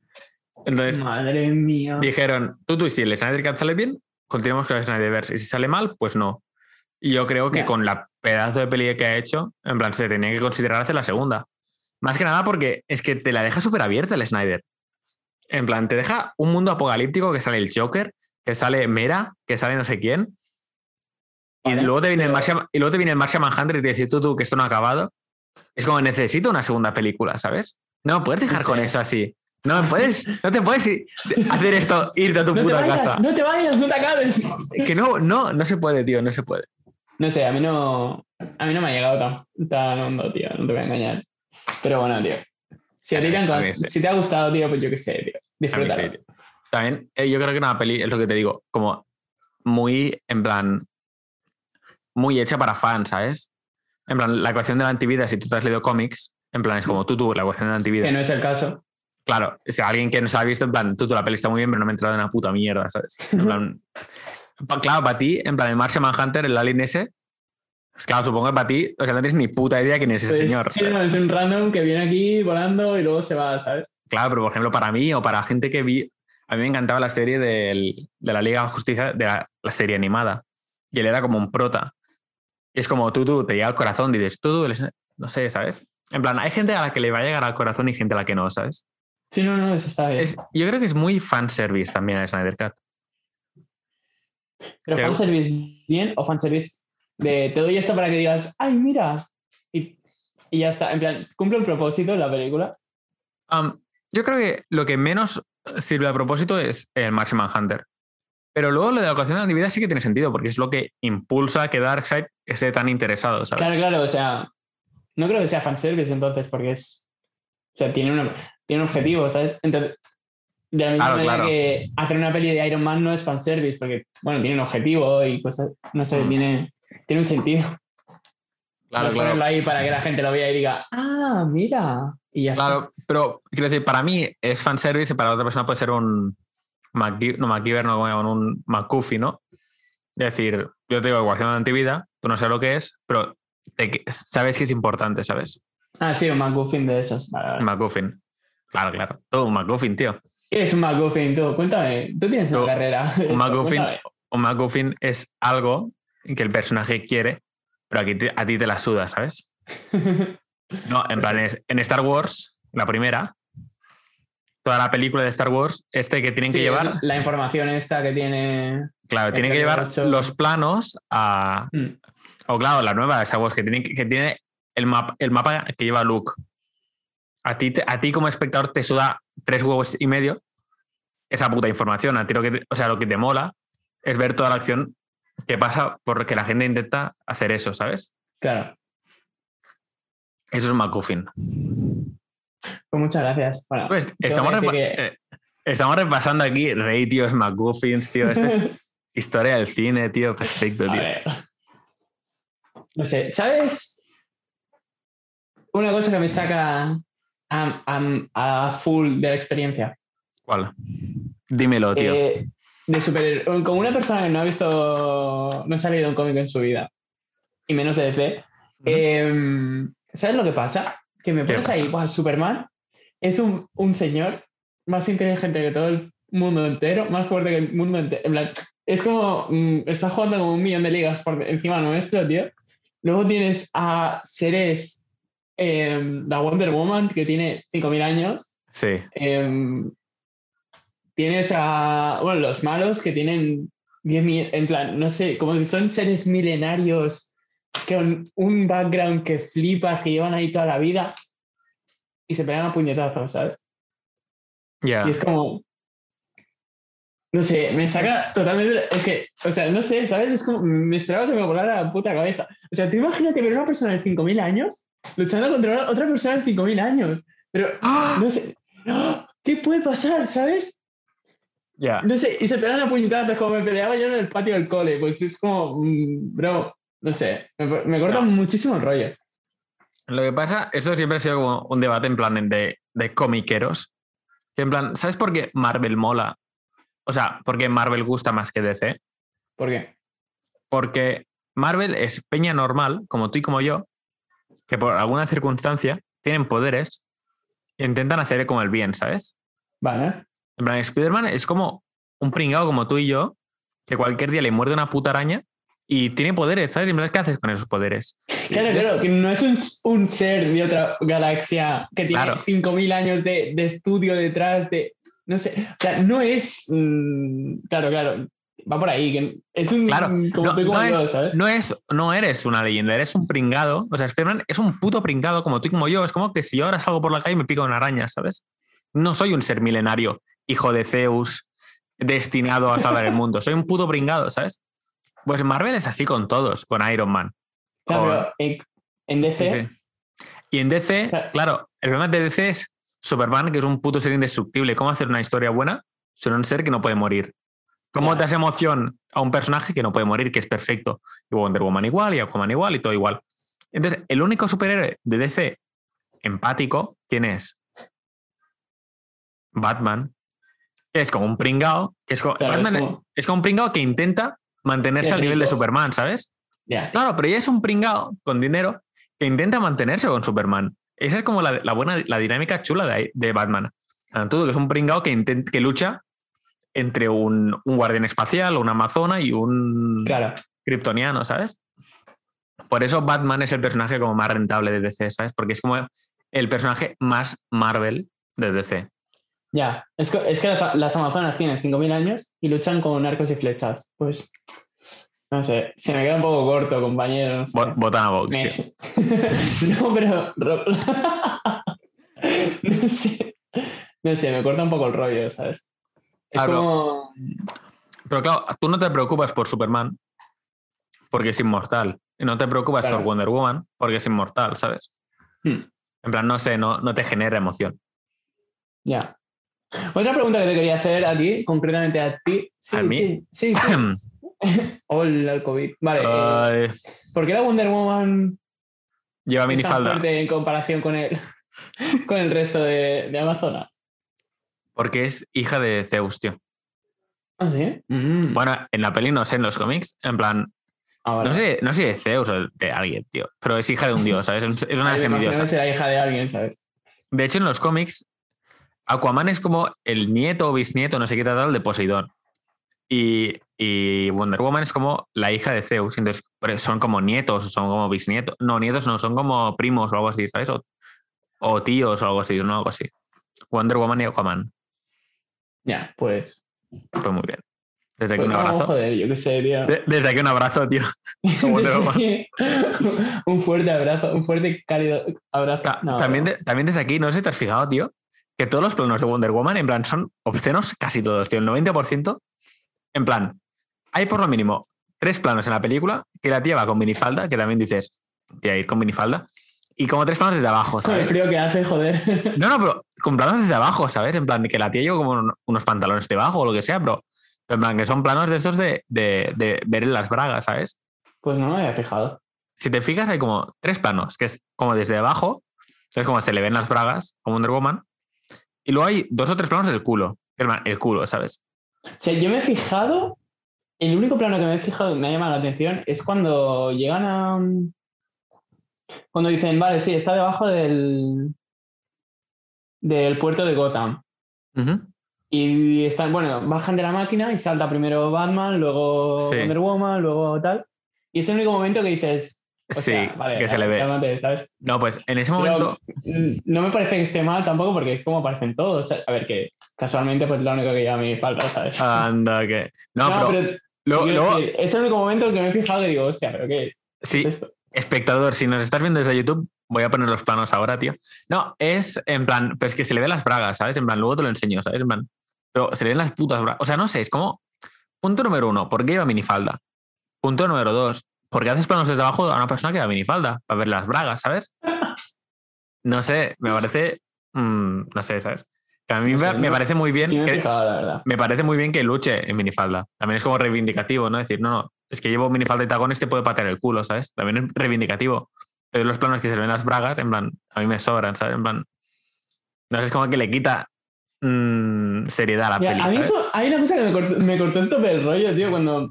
Entonces, madre mía. dijeron, tú, tú, si el Snyder Cut sale bien, continuamos con el Snyderverse. Y si sale mal, pues no. Yo creo que con la pedazo de peli que ha hecho, en plan, se tenía que considerar hacer la segunda. Más que nada porque es que te la deja súper abierta el Snyder. En plan, te deja un mundo apocalíptico que sale el Joker, que sale Mera, que sale no sé quién. Y luego te viene el Martian, y luego te viene el Martian Manhunter y te dice tú, tú, que esto no ha acabado. Es como, necesito una segunda película, ¿sabes? No me puedes dejar con eso así. No me puedes, no te puedes ir- hacer esto, irte a tu No puta vayas, casa. no te vayas, no te acabes. Que no, no, no se puede, tío, no se puede. No sé, a mí no, a mí no me ha llegado tan, tan hondo, tío, no te voy a engañar. Pero bueno, tío. Si a ti te, han- A si te ha gustado, tío, pues yo qué sé, tío. Mí sí, Disfrútalo. tío. También, eh, yo creo que una peli, es lo que te digo, como muy, en plan, muy hecha para fans, ¿sabes? En plan, la ecuación de la antivida, si tú te has leído cómics, en plan, es como tú, tú, la ecuación de la antivida. que no es el caso. Claro, si alguien que no se ha visto, en plan, tú, tú, la peli está muy bien, pero no me he enterado de una puta mierda, ¿sabes? En plan, pa- claro, para ti, en plan, el Martian Manhunter, el alien ese, claro, supongo que para ti, o sea, no tienes ni puta idea quién es ese Pues, señor. sí, no, es un random que viene aquí volando y luego se va, ¿sabes? Claro, pero por ejemplo, para mí o para gente que vi, a mí me encantaba la serie del- de la Liga de Justicia, de la, la serie animada. Y él era como un prota. Y es como tú, tú, te llega al corazón, dices, tú, tú, no sé, ¿sabes? En plan, hay gente a la que le va a llegar al corazón y gente a la que no, ¿sabes? Sí, no, no, eso está bien. Es- yo creo que es muy fanservice también el Snyder Cut. Pero Pero- fanservice bien o fanservice de te doy esto para que digas, ay, mira. Y, y ya está. En plan, cumple el propósito de la película. Yo creo que lo que menos sirve a propósito es el Martian Manhunter. Pero luego lo de la ecuación de la sí que tiene sentido, porque es lo que impulsa que Darkseid esté tan interesado, ¿sabes? Claro, claro, o sea, no creo que sea fanservice entonces, porque es. O sea, tiene, una, tiene un objetivo, ¿sabes? Entonces, de la misma Claro, manera claro. que hacer una peli de Iron Man no es fanservice, porque, bueno, tiene un objetivo y cosas, no sé, tiene, tiene un sentido. Claro, claro. ponerlo ahí para que la gente lo vea y diga, ah, mira. Y ya está. Claro, pero quiero decir, para mí es fanservice y para otra persona puede ser un MacGy- no MacGyver, no un McCuffy, ¿no? Es decir, yo te digo ecuación de antivida, tú no sabes lo que es, pero te- sabes que es importante, ¿sabes? Ah, sí, un McGuffin de esos. Vale, vale. McGuffin. Claro, claro. Todo un McGuffin, tío. ¿Qué es un McGuffin? Tú, cuéntame. Tú tienes Tú, una carrera. Un McGuffin, <laughs> cuéntame. un es algo que el personaje quiere, pero aquí te- a ti te la suda, ¿sabes? <laughs> No, en plan, es, en Star Wars, la primera, toda la película de Star Wars, este que tienen que llevar, La información esta que tiene. claro, tienen que llevar los planos a, Mm, o claro, la nueva de Star Wars, que tiene, que tiene el, mapa, el mapa que lleva Luke. A ti, te- a ti como espectador te suda tres huevos y medio esa puta información. A ti lo que, te- o sea, lo que te mola es ver toda la acción que pasa porque la gente intenta hacer eso, ¿sabes? Claro. Eso es McGuffin. Pues muchas gracias. Bueno, Pues estamos, a repa- que- eh, estamos repasando aquí ratios, McGuffins, tío. Esto es <laughs> historia del cine, tío. Perfecto, a tío. ver. No sé, ¿sabes? Una cosa que me saca a, a- a full de la experiencia. ¿Cuál? Dímelo, tío. Eh, de super, como una persona que no ha visto, no se ha leído un cómic en su vida, y menos de DC, eh, ¿sabes lo que pasa? Que me ¿Qué pones pasa? ahí, "Buah, Superman es un, un señor más inteligente que todo el mundo entero, más fuerte que el mundo entero. En plan, es como, mm, está jugando como un millón de ligas por encima nuestro, tío. Luego tienes a seres eh, la Wonder Woman, que tiene 5.000 años. Sí. eh, tienes a, bueno, los malos que tienen 10.000, en plan, no sé, como si son seres milenarios con un background que flipas, que llevan ahí toda la vida y se pegan a puñetazos, ¿sabes? Ya. Y es como. No sé, me saca totalmente. Es que, o sea, no sé, ¿sabes? Es como. Me esperaba que me volara la puta cabeza. O sea, tú imagínate ver a una persona de 5.000 años luchando contra otra persona de 5.000 años. Pero, ¡Ah! no sé. ¡Ah! ¿Qué puede pasar, ¿sabes? Ya. No sé, y se pegan a puñetazos como me peleaba yo en el patio del cole. Pues es como. mm, Bro, no sé. Me, me corta No. muchísimo el rollo. Lo que pasa, esto siempre ha sido como un debate en plan de, de comiqueros. Que en plan, ¿sabes por qué Marvel mola? O sea, ¿por qué Marvel gusta más que DC? ¿Por qué? Porque Marvel es peña normal, como tú y como yo, que por alguna circunstancia tienen poderes e intentan hacer como el bien, ¿sabes? Vale. En plan, Spider-Man es como un pringado como tú y yo, que cualquier día le muerde una puta araña y tiene poderes, ¿sabes? Y en plan, ¿qué haces con esos poderes? Claro, es- claro, que no es un, un ser de otra galaxia que tiene Claro. 5.000 años de, de estudio detrás de... No sé, o sea, no es... mm, claro, claro, va por ahí, que es un... Claro, como no, yo, es, ¿sabes? no, es, no eres una leyenda, eres un pringado. O sea, Spider-Man es un puto pringado como tú y como yo. Es como que si yo ahora salgo por la calle y me pica una araña, ¿sabes? No soy un ser milenario, hijo de Zeus, destinado a salvar el mundo. Soy un puto pringado, ¿sabes? Pues Marvel es así con todos, con Iron Man. Claro, con- eh, en DC... Sí, sí. Y en DC, Claro. claro, el problema de DC es Superman, que es un puto ser indestructible. ¿Cómo hacer una historia buena sin un ser que no puede morir? ¿Cómo das emoción a un personaje que no puede morir, que es perfecto? Y Wonder Woman igual, y Aquaman igual, y todo igual. Entonces, el único superhéroe de DC empático, ¿quién es? Batman. Que es como un pringao, que es como, Claro, es como- es como un pringao que intenta mantenerse al nivel de. Superman, ¿sabes? Ya, Claro, pero ella es un pringao con dinero que intenta mantenerse con Superman. Esa es como la, la buena, la dinámica chula de, de Batman. Que es un pringao que, intent- que lucha entre un, un guardián espacial, una amazona y un claro. kryptoniano, ¿sabes? Por eso Batman es el personaje como más rentable de DC, ¿sabes? Porque es como el personaje más Marvel de DC. Ya, es que, es que las, las amazonas tienen 5.000 años y luchan con arcos y flechas. Pues, no sé, se me queda un poco corto, compañero. No sé. Vo- Votan a Vox, tío. Me- <laughs> no, pero... ro- <laughs> no sé. No sé, me corta un poco el rollo, ¿sabes? Es Claro. como... Pero claro, tú no te preocupas por Superman porque es inmortal. Y no te preocupas Claro. por Wonder Woman porque es inmortal, ¿sabes? hmm, En plan, no sé, no, no te genera emoción. ya. Otra pregunta que te quería hacer a ti, concretamente a ti. Sí, ¿A mí? Sí, sí. sí. <clears throat> Hola, el COVID. Vale, eh, ¿por qué la Wonder Woman lleva minifalda. en comparación con el, <laughs> con el resto de, de Amazonas? Porque es hija de Zeus, tío. ¿Ah, sí? Mm. Bueno, en la peli no sé, en los cómics, en plan, Ah, vale. no sé, no sé de Zeus o de alguien, tío. Pero es hija de un dios, ¿sabes? Es una <laughs> semidiosa. será hija de alguien, ¿sabes? De hecho, en los cómics, Aquaman es como el nieto o bisnieto, no sé qué tal, de Poseidón. Y, y Wonder Woman es como la hija de Zeus. Entonces, son como nietos, son como bisnietos. No, nietos no, son como primos o algo así, ¿sabes? O, o tíos o algo así, no algo así. Wonder Woman y Aquaman. Ya, pues. Pues muy bien. Desde aquí pues un no, abrazo. joder, yo qué sé, tío. De- desde aquí un abrazo, tío. <laughs> Un fuerte abrazo, un fuerte cálido abrazo. Ta- No, también, de- también desde aquí, no sé si te has fijado, tío, que todos los planos de Wonder Woman, en plan, son obscenos casi todos, tío. El 90%, en plan, hay por lo mínimo tres planos en la película que la tía va con minifalda, que también dices, tía, ir con minifalda, y como tres planos desde abajo, Con el ¿sabes? frío que hace, joder. <laughs> No, no, pero con planos desde abajo, ¿sabes? En plan, que la tía lleva como un- unos pantalones debajo o lo que sea, pero, pero en plan, que son planos de estos de, de, de ver en las bragas, ¿sabes? Pues no me había fijado. si te fijas, hay como tres planos, que es como desde abajo, entonces como se le ven las bragas, como Wonder Woman, y luego hay dos o tres planos del culo, el, culo, ¿sabes? O sea, yo me he fijado. El único plano que me he fijado, me ha llamado la atención, es cuando llegan a. Cuando dicen, vale, sí, está debajo del. del puerto de Gotham. Y están, bueno, bajan de la máquina y salta primero Batman, luego Sí. Wonder Woman, luego tal. Y es el único momento que dices, O Sí, sea, vale, que se le ve. No, pues en ese momento. mm, no me parece que esté mal tampoco porque es como aparecen todos. A ver, que casualmente pues lo único que lleva mi falta, ¿sabes? Anda, que. No, pero. pero luego- es el único momento en que me he fijado que digo, hostia, ¿pero qué sí, es esto? Espectador, si nos estás viendo desde YouTube, voy a poner los planos ahora, tío. No, es en plan, pues que se le ven las bragas, ¿sabes? En plan, luego te lo enseño, ¿sabes? En plan, pero se le ven las putas bragas. O sea, no sé, es como. Punto número uno, ¿por qué lleva minifalda? Punto número dos, ¿por qué haces planos desde abajo a una persona que lleva minifalda? Para ver las bragas, ¿sabes? <laughs> No sé, me parece. mm, no sé, ¿sabes? Que a mí No sé, me, parece muy bien. Que- me parece muy bien que luche en minifalda. También es como reivindicativo, ¿no? Decir, no, no, es que llevo minifalda y tacones, te puede patear el culo, ¿sabes? También es reivindicativo. Pero los planos que se le ven las bragas, en plan, a mí me sobran, ¿sabes? En plan, no sé, es como que le quita mm, seriedad a la Mira, peli, a mí ¿sabes? eso- hay una cosa que me cortó, me cortó el tope del rollo, tío, cuando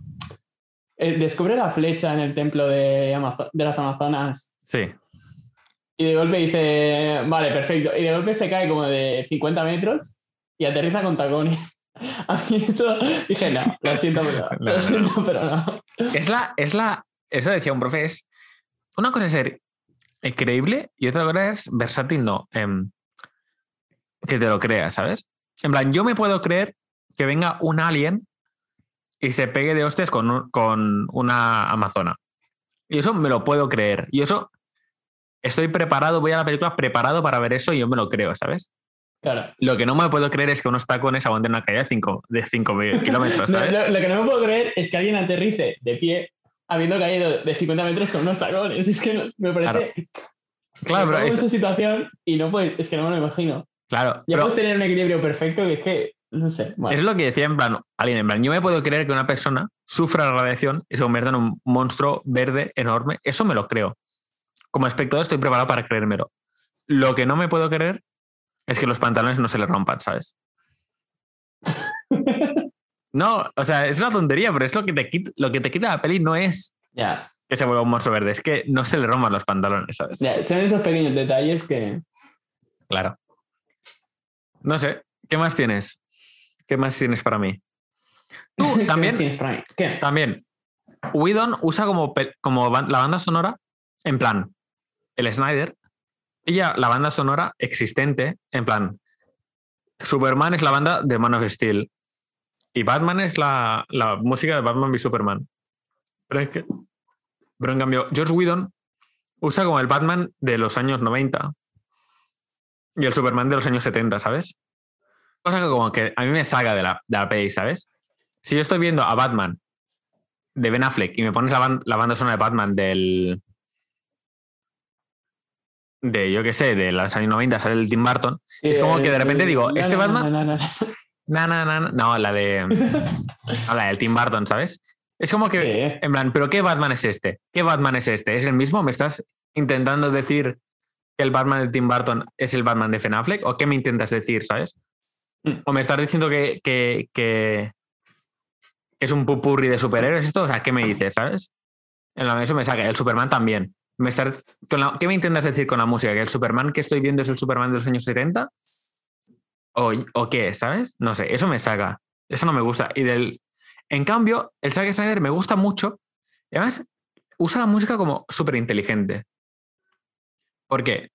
eh, descubre la flecha en el templo de, Amazo- de las Amazonas Sí, y de golpe dice, vale, perfecto, y de golpe se cae como de 50 metros y aterriza con tacones. <laughs> A mí eso dije, no, lo siento, pero <laughs> No, lo siento, pero no. es la, es la, eso decía un profe, es una cosa es ser creíble y otra cosa es versátil, no, em, que te lo creas, ¿sabes? En plan, yo me puedo creer que venga un alien y se pegue de hostias con, un- con una amazona. Y eso me lo puedo creer. Y eso estoy preparado, voy a la película preparado para ver eso y yo me lo creo, ¿sabes? Claro. Lo que no me puedo creer es que unos tacones aguanten una caída de 5 de cinco <laughs> kilómetros, lo, lo que no me puedo creer es que alguien aterrice de pie habiendo caído de 50 metros con unos tacones. Es que me parece... Claro, pero es- su situación y no puedes, es que no me lo imagino. claro, Ya pero- puedes tener un equilibrio perfecto que es que, no sé, bueno, Es lo que decía en plan, alguien en plan, yo me puedo creer que una persona sufra la radiación y se convierta en un monstruo verde enorme. Eso me lo creo. Como espectador estoy preparado para creérmelo. Lo que no me puedo creer es que los pantalones no se le rompan, ¿sabes? No, o sea, es una tontería, pero es lo que te quita, lo que te quita la peli no es ya, que se vuelva un monstruo verde, es que no se le rompan los pantalones, ¿sabes? son esos pequeños detalles que... Claro. No sé, ¿qué más tienes? ¿Qué más tienes para mí? Tú <laughs> ¿Qué también, tienes para mí? ¿Qué? También, Whedon usa como, como la banda sonora, en plan, el Snyder, ella, la banda sonora existente, en plan, Superman es la banda de Man of Steel y Batman es la, la música de Batman v Superman. Pero, es que, pero en cambio, George Whedon usa como el Batman de los años 90 y el Superman de los años 70, ¿sabes? Cosa que como que a mí me saca de la, de la ¿sabes? Si yo estoy viendo a Batman de Ben Affleck y me pones la, la banda sonora de Batman del. De yo qué sé, de los años 90, sale el Tim Burton. Es como que de repente digo, No, este no, Batman- no, no, no. La de. <laughs> no, la del Tim Burton, ¿sabes? Es como que. Sí. En plan, ¿pero qué Batman es este? ¿Qué Batman es este? ¿Es el mismo? ¿Me estás intentando decir que el Batman de Tim Burton es el Batman de Ben Affleck? ¿O qué me intentas decir, sabes? Mm. ¿O me estás diciendo que, que, que- que es un pupurri de superhéroes esto? O sea, ¿qué me dices, sabes? En la eso me saca. El Superman también. Me estás, con la- ¿Qué me intentas decir con la música? ¿Que el Superman que estoy viendo es el Superman de los años 70? ¿O, o qué? ¿Sabes? No sé, eso me saca. Eso no me gusta. Y del. En cambio, el Zack Snyder me gusta mucho. Y además, usa la música como súper inteligente. ¿Por qué?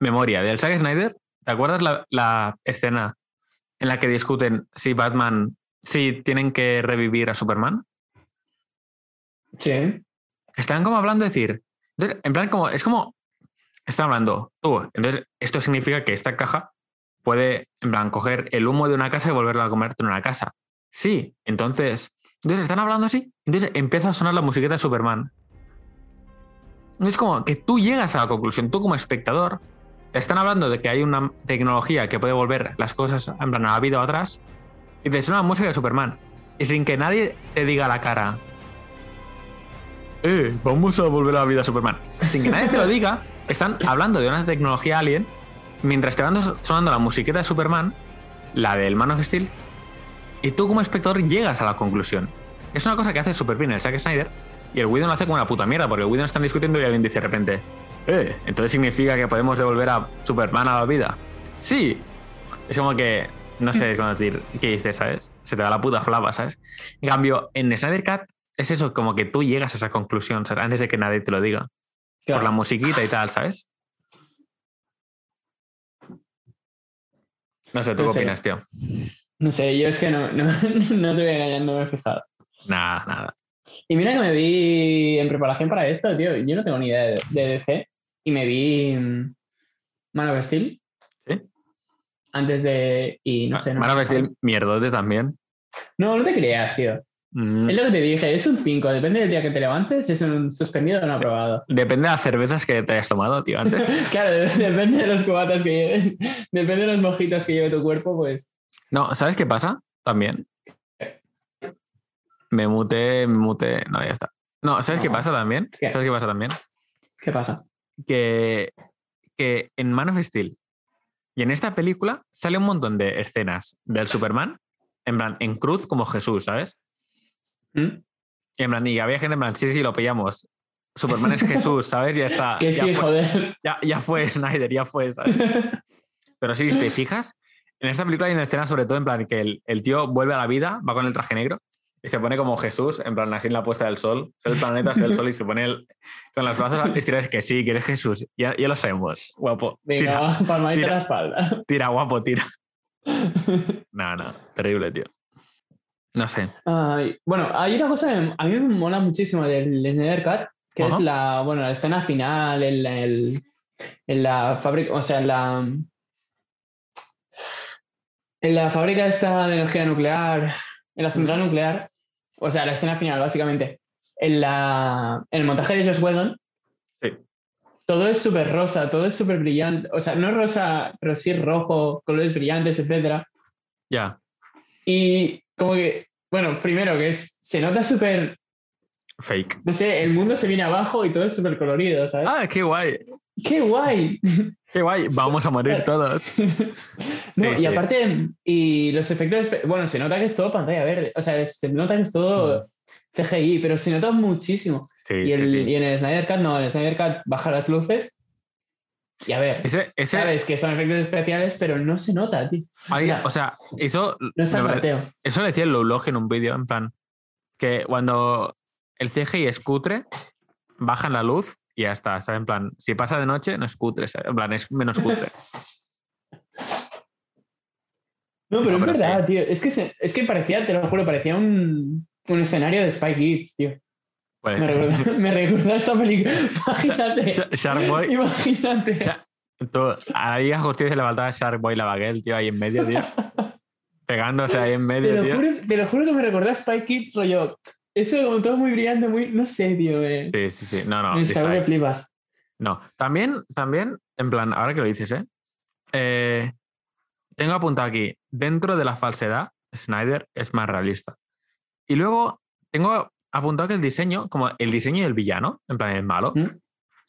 Memoria del Zack Snyder. ¿Te acuerdas la, la escena en la que discuten si Batman. si tienen que revivir a Superman? Sí. Están como hablando de decir. Entonces, en plan, como. Es como. Están hablando tú. Entonces, esto significa que esta caja puede, en plan, coger el humo de una casa y volverla a convertir en una casa. Sí, entonces. Entonces están hablando así. Entonces empieza a sonar la musiqueta de Superman. Es como que tú llegas a la conclusión, tú como espectador, te están hablando de que hay una tecnología que puede volver las cosas en plan a la vida atrás, y te suena la música de Superman. Y sin que nadie te diga la cara, eh, vamos a volver a la vida a Superman. Sin que nadie te lo diga, están hablando de una tecnología alien mientras te van sonando la musiqueta de Superman, la del Man of Steel, y tú como espectador llegas a la conclusión. Es una cosa que hace súper bien el Zack Snyder y el Whedon lo hace como una puta mierda, porque el Whedon están discutiendo y alguien dice de repente, eh, entonces significa que podemos devolver a Superman a la vida. Sí. Es como que, no sé cómo decir, qué dices, ¿sabes? Se te da la puta flava, ¿sabes? En cambio, en Snyder Cut es eso, como que tú llegas a esa conclusión, ¿sabes? antes de que nadie te lo diga. Claro. por la musiquita y tal, ¿sabes? No sé, ¿tú No qué sé. opinas, tío? No sé, yo es que no, <laughs> no, no te voy a engañar, no me he fijado. Nada, nada. Y mira que me vi en preparación para esto, tío. Yo no tengo ni idea de, de DC. Y me vi mm, Man of Steel. ¿Sí? Antes de. Y no sé. No, Man of. Steel, mierdote también. no, no te creas, tío. Mm, Es lo que te dije, es un 5. Depende del día que te levantes, es un suspendido o no aprobado. Depende de las cervezas que te hayas tomado, tío, antes. <laughs> claro, depende de los cubatas que lleves. Depende de los mojitos que lleve tu cuerpo, pues. No, ¿sabes qué pasa? También. Me muté, me muté. No, ya está. No, ¿sabes qué pasa también? ¿Qué? ¿Sabes qué pasa también? ¿Qué pasa? Que, que en Man of Steel y en esta película sale un montón de escenas del Superman, en plan, en cruz como Jesús, ¿sabes? ¿Mm? En plan, y había gente en plan, sí, sí, lo pillamos. Superman es Jesús, ¿sabes? Ya está. <laughs> Que sí, fue, joder. ya, ya fue Snyder, ya fue, ¿sabes? <laughs> Pero sí, si te fijas, en esta película hay una escena sobre todo en plan que el, el tío vuelve a la vida, va con el traje negro y se pone como Jesús, en plan así en la puesta del sol. Se el planeta, se el sol y se pone el- con las brazos estirados que sí, que eres Jesús. Ya, ya lo sabemos. Guapo. Venga, Tira, palmadita tira. la espalda. tira, guapo, tira. <laughs> No, no, terrible, tío. No sé. Ay, bueno, hay una cosa que a mí me mola muchísimo del Snyder Cut, que Ajá. es la, bueno, la escena final en, el- en la fábrica, o sea, en la, en la fábrica esta de energía nuclear, en la central nuclear, o sea, la escena final, básicamente, en, la, en el montaje de Josh Whedon, Sí. todo es súper rosa, todo es súper brillante, o sea, no es rosa, pero sí rojo, colores brillantes, etcétera. Ya. Y como que, bueno, primero que es, se nota súper, Fake. no sé, el mundo se viene abajo y todo es súper colorido, ¿sabes? Ah, qué guay. ¡Qué guay! <laughs> Qué guay. Vamos a morir todos. <laughs> no, Sí, y sí. aparte, y los efectos, bueno, se nota que es todo pantalla verde, o sea, se nota que es todo CGI, pero se nota muchísimo. Sí, y, sí, el, y en el Snyder Cut, no, en el Snyder Cut baja las luces y a ver, Ese, ese, sabes que son efectos especiales, pero no se nota, tío. ahí- o sea, o sea, eso, No está pateo. eso lo decía el Lowlog en un vídeo, en plan, que cuando el CGI es cutre, bajan la luz y ya está, ¿sabes? En plan, si pasa de noche, no es cutre, ¿sabes? En plan, es menos cutre. <laughs> No, pero No, es pero verdad, tío. Es que, se- es que parecía, te lo juro, parecía un, un escenario de Spy Kids, tío. Pues, Me recuerda, <laughs> me recuerda a esa película. Imagínate. Sha- Shark Boy, Imagínate. Ya. tú, ahí a Justicia le faltaba Shark Boy la baguette, tío, ahí en medio, tío. Pegándose ahí en Te medio, lo, tío. juro, te lo juro que me recordó a Spy Kids, rollo. Eso como todo muy brillante, muy. No sé, tío. Me, Sí, sí, sí. No, no. me que flipas. No, también, también, en plan, ahora que lo dices, ¿eh? Eh, tengo apuntado aquí, dentro de la falsedad, Snyder es más realista. Y luego tengo apuntado que el diseño, como el diseño del villano, en plan el malo, ¿Mm?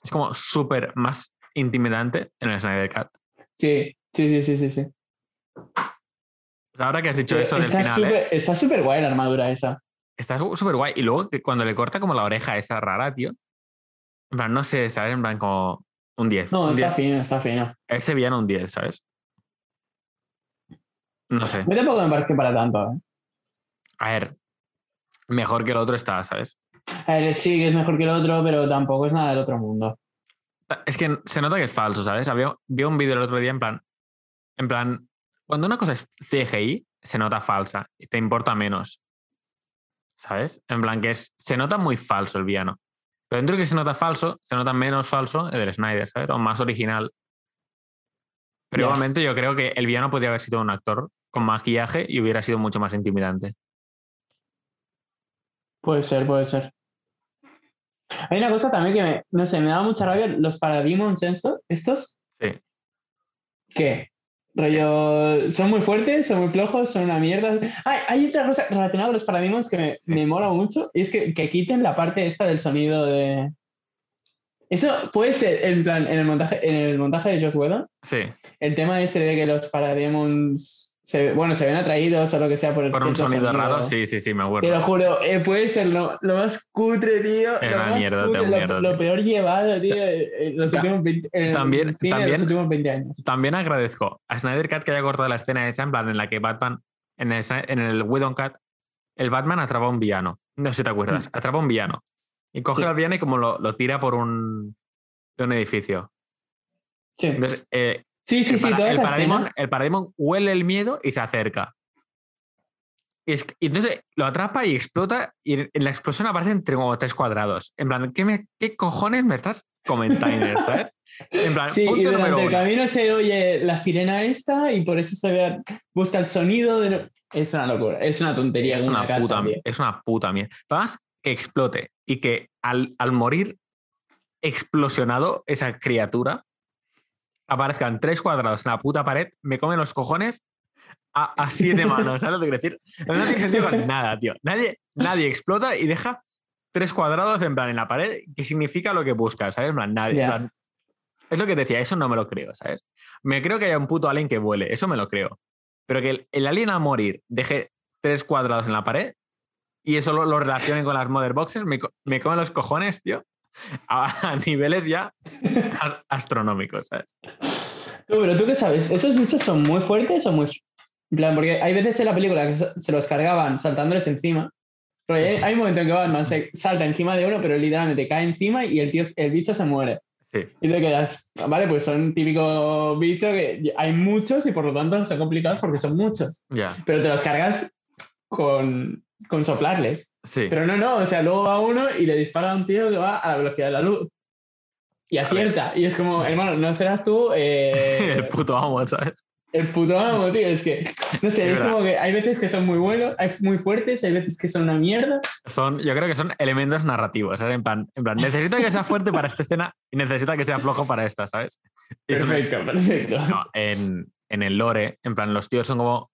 es como súper más intimidante en el Snyder Cut. Sí, sí, sí, sí, sí. sí. Sea, ahora que has dicho eso del está final, ¿eh? súper está súper guay la armadura esa. está súper guay. Y luego que cuando le corta como la oreja esa rara, tío. En plan, no sé, ¿sabes? En plan, como un 10. No, un está 10. fino, está fino. Ese villano un 10, ¿sabes? No sé. Mí tampoco me parece para tanto. ¿eh? A ver, mejor que el otro está, ¿sabes? A ver, sí que es mejor que el otro, pero tampoco es nada del otro mundo. Es que se nota que es falso, ¿sabes? Había, vi un vídeo el otro día en plan, en plan, cuando una cosa es CGI, se nota falsa y te importa menos. ¿Sabes? En plan que es, se nota muy falso el villano. Pero dentro de que se nota falso, se nota menos falso el del Snyder, ¿sabes? O más original. Pero Ya. igualmente yo creo que el villano podría haber sido un actor con maquillaje y hubiera sido mucho más intimidante. Puede ser, puede ser. Hay una cosa también que me, no sé, me da mucha rabia, los Parademons estos, estos, Sí. que rollo, son muy fuertes, son muy flojos, son una mierda. Ay, hay otra cosa relacionada con los Parademons que me, me mola mucho, y es que, que quiten la parte esta del sonido de... Eso puede ser, en plan, en el montaje, en el montaje de Josh Whedon, Sí, el tema este de que los Parademons, se, bueno, se ven atraídos o lo que sea por el con un sonido raro, sí, sí, sí, me Te acuerdo. lo juro, eh, puede ser lo, lo más cutre, tío. Es lo más mierda, cutre, lo, mierda, lo peor llevado, tío, eh, en los últimos 20, en también- también- los últimos 20 años. También agradezco a Snyder Cut que haya cortado la escena esa en plan en la que Batman, en el, en el Whedon Cut, el Batman atrapa a un villano. No sé si te acuerdas, atrapa a un villano. Y coge Sí. al villano y como lo, lo tira por un de un edificio. Sí, Entonces, eh, sí, sí, el, sí, para- el Parademon, el Parademon huele el miedo y se acerca. Y, es- y entonces lo atrapa y explota y en la explosión aparecen como tres cuadrados. En plan, ¿qué, me- qué cojones me estás comentando, <laughs> sabes? En plan, Sí, y punto durante el uno. camino se oye la sirena esta y por eso se ve, busca el sonido de... Es una locura, es una tontería. Es una, casa, puta, tío. es una puta mierda. Además, que explote y que al, al morir explosionado esa criatura aparezcan tres cuadrados en la puta pared, me comen los cojones a, a siete <laughs> manos. ¿Sabes lo que quiero decir? No tiene sentido con nada, tío. Nadie, nadie explota y deja tres cuadrados en plan en la pared, que significa lo que busca, ¿sabes? En plan, nadie. en Ya. plan, es lo que decía, eso no me lo creo, ¿sabes? Me creo que haya un puto alien que vuele, eso me lo creo. Pero que el, el alien al morir deje tres cuadrados en la pared y eso lo, lo relacionen con las mother boxes, me, me comen los cojones, tío, <laughs> a, niveles ya as- astronómicos, ¿sabes? Tú, pero tú qué sabes, ¿esos bichos son muy fuertes o muy... En plan, porque hay veces en la película que se los cargaban saltándoles encima. Pero hay, hay un momento en que Batman se salta encima de uno, pero literalmente cae encima y el, tío, el bicho se muere. Sí, Y te quedas, vale, pues son típicos bichos que hay muchos y por lo tanto son complicados porque son muchos. ya, Pero te los cargas con, con soplarles. sí. Pero no, no, o sea, luego va uno y le dispara a un tío que va a la velocidad de la luz. Y acierta. Y es como, hermano, no serás tú eh, <laughs> el puto amo, ¿sabes? el puto amo, tío. Es que, no sé, Es como que hay veces que son muy buenos, hay muy fuertes, hay veces que son una mierda. Son, yo creo que son elementos narrativos, ¿sabes? En plan, en plan, necesito que sea fuerte para esta escena y necesita que sea flojo para esta, ¿sabes? Y Perfecto, perfecto. no, en, en el lore, en plan, los tíos son como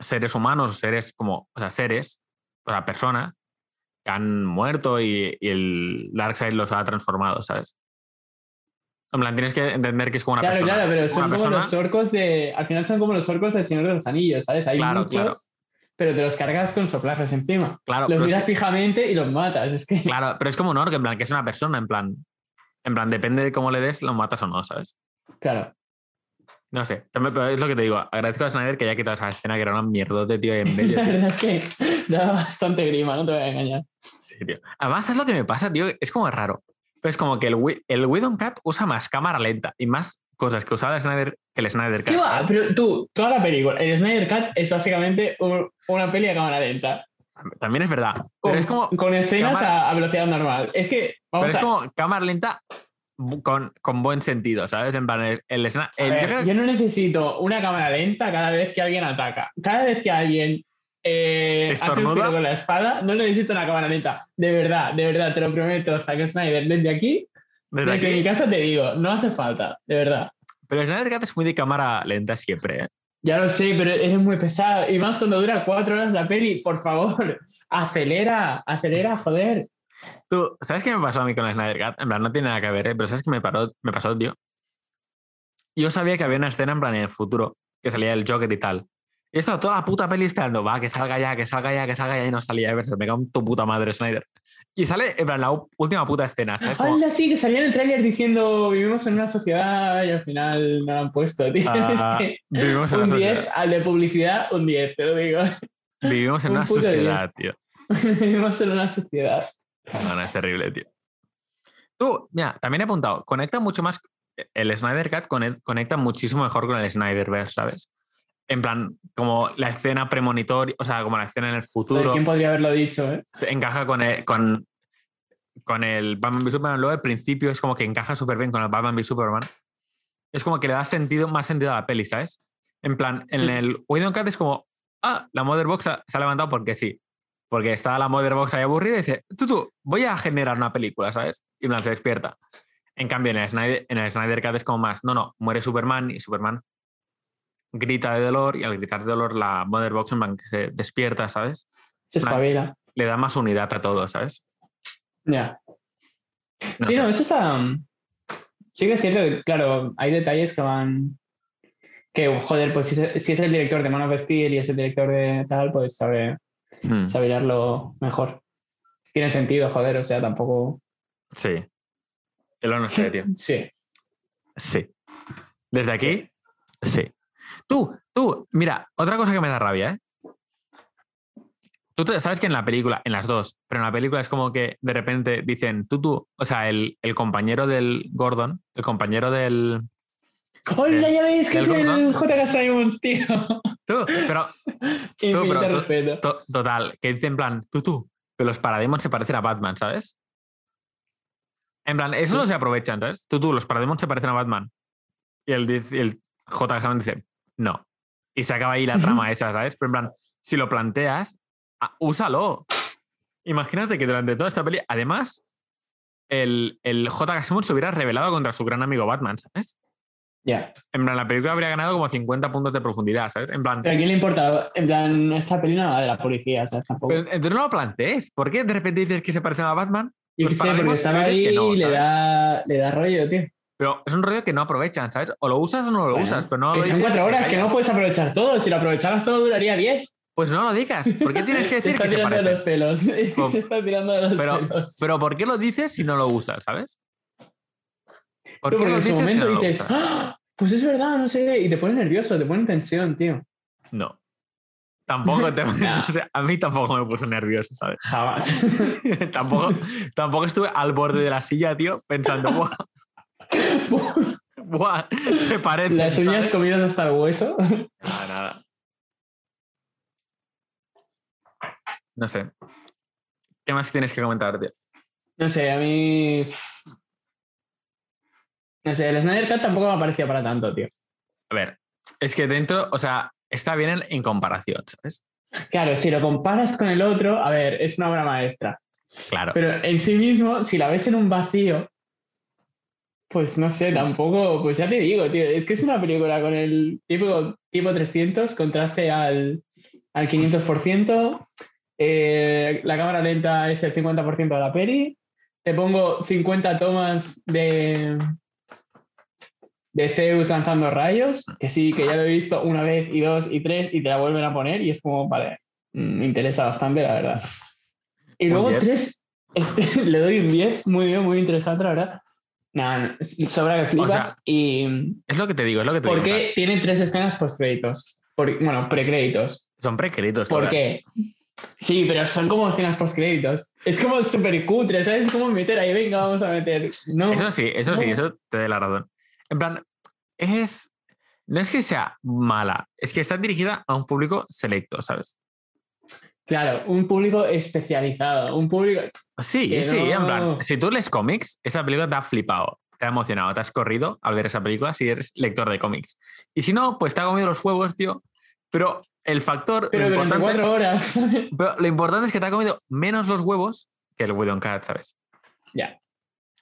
seres humanos, seres como, o sea, seres, o sea, personas que han muerto y, y el Darkseid los ha transformado, ¿sabes? En plan, tienes que entender que es como una Claro, persona. claro, pero Una son como persona- los orcos de. Al final son como los orcos del Señor de los Anillos, ¿sabes? Hay Claro, muchos, claro. pero te los cargas con soplarles encima. Claro, Los pero, miras fijamente y los matas. Es que. <laughs> claro, pero es como un orc, en plan, que es una persona, en plan. En plan, depende de cómo le des, lo matas o no, ¿sabes? Claro. No sé, también, pero es lo que te digo. Agradezco a Snyder que haya quitado esa escena que era una mierdote, tío, en medio. <laughs> La verdad es que da bastante grima, no te voy a engañar. Sí, tío. Además, es lo que me pasa, tío. Es como raro. Pero es como que el, el Widow Cat usa más cámara lenta y más cosas que usaba el Snyder que el Snyder Cat. ¿Qué va? ¿sabes? Pero tú, toda la película, el Snyder Cut es básicamente un- una peli a cámara lenta. También es verdad. Con, Pero es como, con escenas cámara- a, a velocidad normal. Es que, vamos pero es como cámara lenta con, con buen sentido, ¿sabes? En plan, el, el el- yo ver, yo no necesito una cámara lenta cada vez que alguien ataca. Cada vez que alguien eh, hace un con la espada, no necesito una cámara lenta. De verdad, de verdad, te lo prometo, Zack Snyder. Desde aquí, desde desde aquí- mi casa te digo, no hace falta, de verdad. pero Snyder Cat es muy de cámara lenta siempre, ¿eh? Ya lo sé, pero eres muy pesado. Y más cuando dura cuatro horas la peli, por favor, <laughs> acelera, acelera, joder. Tú, ¿sabes qué me pasó a mí con el Snyder Cut? En plan, no tiene nada que ver, ¿eh? Pero ¿sabes qué me, paró, me pasó, tío? Yo sabía que había una escena en plan en el futuro que salía el Joker y tal. Y esto toda la puta peli esperando, va, que salga ya, que salga ya, que salga ya, y no salía. Y me cago en tu puta madre, Snyder. Y sale, en plan, la última puta escena, ¿sabes? Como, sí, que salía en el tráiler diciendo vivimos en una sociedad y al final no lo han puesto, tío. <laughs> ah, Es que vivimos en una un 10, sociedad. al de publicidad, un 10, te lo digo. Vivimos en un una sociedad, tío. <laughs> vivimos en una sociedad. No, no, es terrible, tío. Tú, mira, también he apuntado, conecta mucho más, el Snyder Cut conec- conecta muchísimo mejor con el Snyderverse, ¿sabes? En plan, como la escena premonitoria, o sea, como la escena en el futuro, ¿Quién podría haberlo dicho, eh? se encaja con el, con, con el Batman v Superman. Luego, al principio es como que encaja súper bien con el Batman v Superman. Es como que le da sentido, más sentido a la peli, ¿sabes? En plan, en el Whedon Cut es como, ah, la Mother Box se ha levantado porque sí. Porque está la Mother Box ahí aburrida y dice, tú, tú, voy a generar una película, ¿sabes? Y plan, se despierta. En cambio, en el, Snyder, en el Snyder Cut es como más, no, no, muere Superman y Superman grita de dolor y al gritar de dolor la Mother Box en plan que se despierta, ¿sabes? Se espabila. Le da más unidad a todo, ¿sabes? Ya. No sí, sé. no, eso está. mm, Sí que es cierto que, claro, hay detalles que van. Que, joder, pues si, es- si es el director de Man of Steel y es el director de tal, pues sabe, Hmm, sabe hilarlo mejor. Tiene sentido, joder, o sea, tampoco. Sí. Lo no sé, tío. <laughs> Sí. Sí. Desde aquí, sí. Tú, tú, mira, otra cosa que me da rabia, ¿eh? Tú te- sabes que en la película, en las dos, pero en la película es como que de repente dicen, tú, tú, o sea, el, el compañero del Gordon, el compañero del... ¡Hola, ya veis que es el. JK Simons, tío! Tú, pero <laughs> pero tú- to- total, que dice en plan, tú, tú, que los Parademons se parecen a Batman, ¿sabes? En plan, eso lo se aprovechan, ¿sabes? Tú, tú, los Parademons se parecen a Batman. Y el, el J. Simons dice, no. Y se acaba ahí la trama <laughs> esa, ¿sabes? Pero en plan, si lo planteas, úsalo. Imagínate que durante toda esta peli, además, el, el J. Simons se hubiera rebelado contra su gran amigo Batman, ¿sabes? Ya. En plan, la película habría ganado como 50 puntos de profundidad, ¿sabes? En plan, Pero a quién le importa, en plan, esta peli no va de la policía, ¿sabes? Tampoco. pero entonces no lo plantees. ¿Por qué de repente dices que se parecen a Batman? Yo qué sé, porque Parademons estaba ahí no, y le da, le da rollo, tío. Pero es un rollo que no aprovechan, ¿sabes? O lo usas o no lo Bueno, usas, pero no que lo son cuatro horas, que no puedes aprovechar todo. Si lo aprovecharas todo, duraría diez. Pues no lo digas. ¿Por qué tienes que se <laughs> decir está que se tirando de los pelos. <laughs> Se está tirando de los Pero, pelos. pero ¿por qué lo dices si no lo usas, sabes? ¿Por qué porque lo en si momento no dices? "Ah, pues es verdad, no sé y te pones nervioso, te pone en tensión, tío. No. Tampoco te... <laughs> Nah. <laughs> o sea, a mí tampoco me puso nervioso, ¿sabes? Jamás. <laughs> tampoco, tampoco estuve al borde de la silla, tío, pensando, ¡buah! ¡Buah! Se parecen, Las uñas comidas hasta el hueso. Nada, nada. No sé. ¿Qué más tienes que comentar, tío? No sé, a mí. No sé, el Snyder Cut tampoco me parecía para tanto, tío. A ver, es que dentro, o sea, está bien en, en comparación, ¿sabes? Claro, si lo comparas con el otro, a ver, es una obra maestra. Claro. Pero en sí mismo, si la ves en un vacío, pues no sé, tampoco, pues ya te digo, tío, es que es una película con el tipo, tipo 300, contraste al, al 500%, eh, la cámara lenta es el 50% de la peli, te pongo 50 tomas de, de Zeus lanzando rayos, que sí, que ya lo he visto una vez y dos y tres y te la vuelven a poner y es como, vale, mm, me interesa bastante, la verdad. Y luego 10. tres, este, <laughs> le doy un 10, muy bien, muy interesante, la verdad. Nada, sobra que flipas. sea, y Es lo que te digo, es lo que te digo. porque tiene tres escenas post-créditos. Bueno, precréditos. Son precréditos. ¿Por qué? Sí, pero son como escenas post-créditos. Es como súper cutre, ¿sabes? Es como meter ahí, venga, vamos a meter. No, Eso sí, eso sí, No. eso te doy la razón. En plan, es. No es que sea mala, es que está dirigida a un público selecto, ¿sabes? claro, un público especializado. Un público. Sí, sí, en plan, si tú lees cómics, esa película te ha flipado, te ha emocionado, te has corrido al ver esa película si eres lector de cómics. Y si no, pues te ha comido los huevos, tío. Pero el factor, Pero lo, durante importante, cuatro horas. <laughs> pero lo importante es que te ha comido menos los huevos que el Widow Cat, ¿sabes? ya.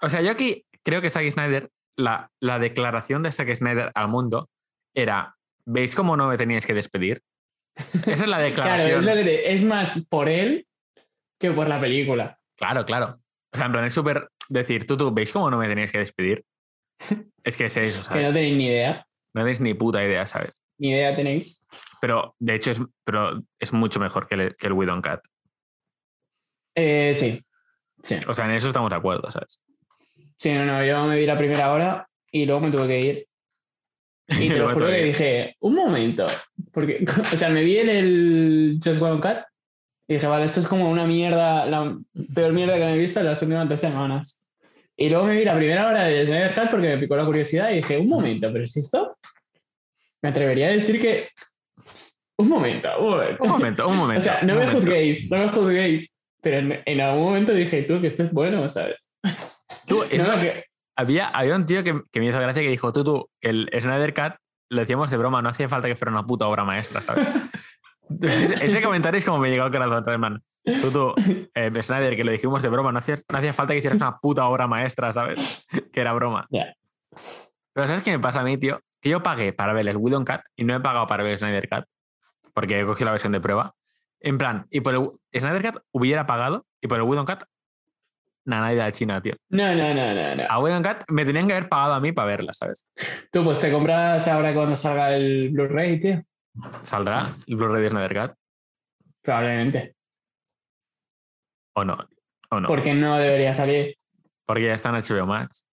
O sea, yo aquí creo que Zack Snyder, la, la declaración de Zack Snyder al mundo era, ¿veis cómo no me teníais que despedir? Esa es la <laughs> Claro, declaración. es, te- es más por él que por la película. Claro, claro. O sea, en plan, es súper decir, tú, tú, ¿veis cómo no me teníais que despedir? <laughs> Es que es eso, Que no ¿sabes? tenéis ni idea. No tenéis ni puta idea, ¿sabes? Ni idea tenéis. Pero, de hecho, es, pero es mucho mejor que el, que el Widow Cat. Eh, sí. Sí. O sea, en eso estamos de acuerdo, ¿sabes? Sí, no, no, yo me vi la primera hora y luego me tuve que ir. <laughs> Y te lo juro que dije, un momento. Porque, <laughs> o sea, me vi en el Just One Cut y dije, vale, esto es como una mierda, la peor mierda que me he visto en las últimas dos semanas. Y luego me vi la primera hora de Snyder Cut porque me picó la curiosidad y dije, un momento, pero si esto. Me atrevería a decir que. Un momento, un momento. Un momento, un <laughs> momento. o sea, no me momento. juzguéis, no me juzguéis. Pero en, en algún momento dije, tú, que esto es bueno, ¿sabes? Tú, <laughs> es No, que- había, había un tío que, que me hizo gracia que dijo, tú, tú, que el Snyder Cut lo decíamos de broma, no hacía falta que fuera una puta obra maestra, ¿sabes? <laughs> ese, ese comentario es como me llegó al corazón, hermano. Tú, tú, eh, Snyder, que lo dijimos de broma, no hacía, no hacía falta que hicieras una puta obra maestra, ¿sabes? <laughs> que era broma. Ya. Pero ¿sabes qué me pasa a mí, tío? Que yo pagué para ver el Widow Cut y no he pagado para ver el Snyder Cut, porque he cogido la versión de prueba. En plan, y por el Snyder Cut hubiera pagado y por el Widow Cut, de China, tío. No, no, no, no, no. A Widow Cut me tenían que haber pagado a mí para verla, ¿sabes? Tú, pues te compras ahora cuando salga el Blu-ray, tío. ¿Saldrá el Blu-ray de Snyder Cut? Probablemente. ¿O no? ¿O no? Porque no debería salir. Porque ya está en HBO Max.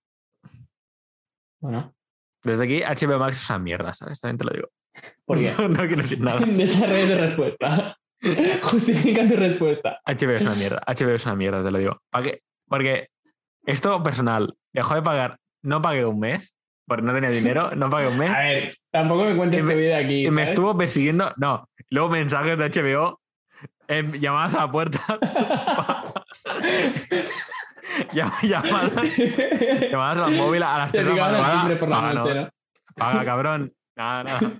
Bueno, Desde aquí, HBO Max es una mierda, ¿sabes? También te lo digo. ¿por qué? <laughs> No, no quiero decir nada. <laughs> Desarrollo de respuesta. <laughs> Justifica tu respuesta. HBO es una mierda. HBO es una mierda, te lo digo. ¿Para qué? Porque esto personal, dejó de pagar, no pagué un mes, porque no tenía dinero, no pagué un <laughs> mes. A ver, tampoco me cuentes tu vida aquí. Me estuvo persiguiendo, no, luego mensajes de HBO, em, llamadas a la puerta, <laughs> llam- llamadas, llamadas al móvil a las Te 3 de la por la Paga, noche, no, paga, cabrón. Nada, nada.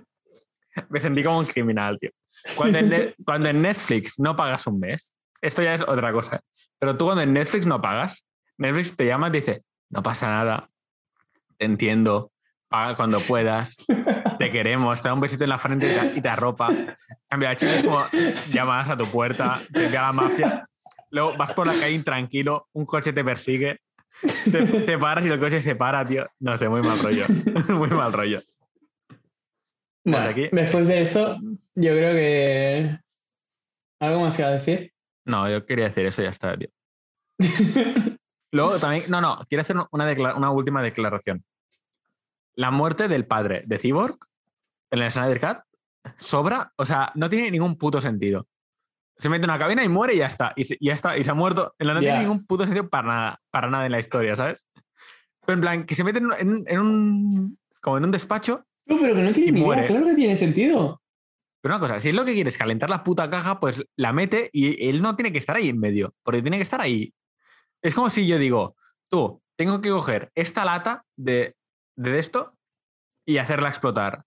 Me sentí como un criminal, tío. Cuando en, Ne- cuando en Netflix no pagas un mes, esto ya es otra cosa. Pero tú cuando en Netflix no pagas, Netflix te llama y te dice, no pasa nada, te entiendo, paga cuando puedas, te queremos, te da un besito en la frente y te, y te arropa. En Cambio, HBO es como llamas a tu puerta, te envía la mafia, luego vas por la calle intranquilo, un coche te persigue, te, te paras y el coche se para, tío. No sé, muy mal rollo. <laughs> muy mal rollo. Bueno, Pues aquí- después de esto, yo creo que. ¿Algo más que decir? No, yo quería decir eso, ya está, tío. <laughs> Luego también, no, no, quiero hacer una, última declaración. La muerte del padre de Cyborg en el Snyder Cut sobra, o sea, no tiene ningún puto sentido. Se mete en una cabina y muere y ya está. Y, se, ya está, y se ha muerto. En la- No tiene ningún puto sentido para nada, para nada en la historia, ¿sabes? Pero en plan, que se mete en, en- en un. como en un despacho. No, pero que no tiene Y ni idea, muere. claro que tiene sentido. Pero una cosa, si es lo que quieres calentar la puta caja, pues la mete y él no tiene que estar ahí en medio, porque tiene que estar ahí. Es como si yo digo, tú, tengo que coger esta lata de, de esto y hacerla explotar.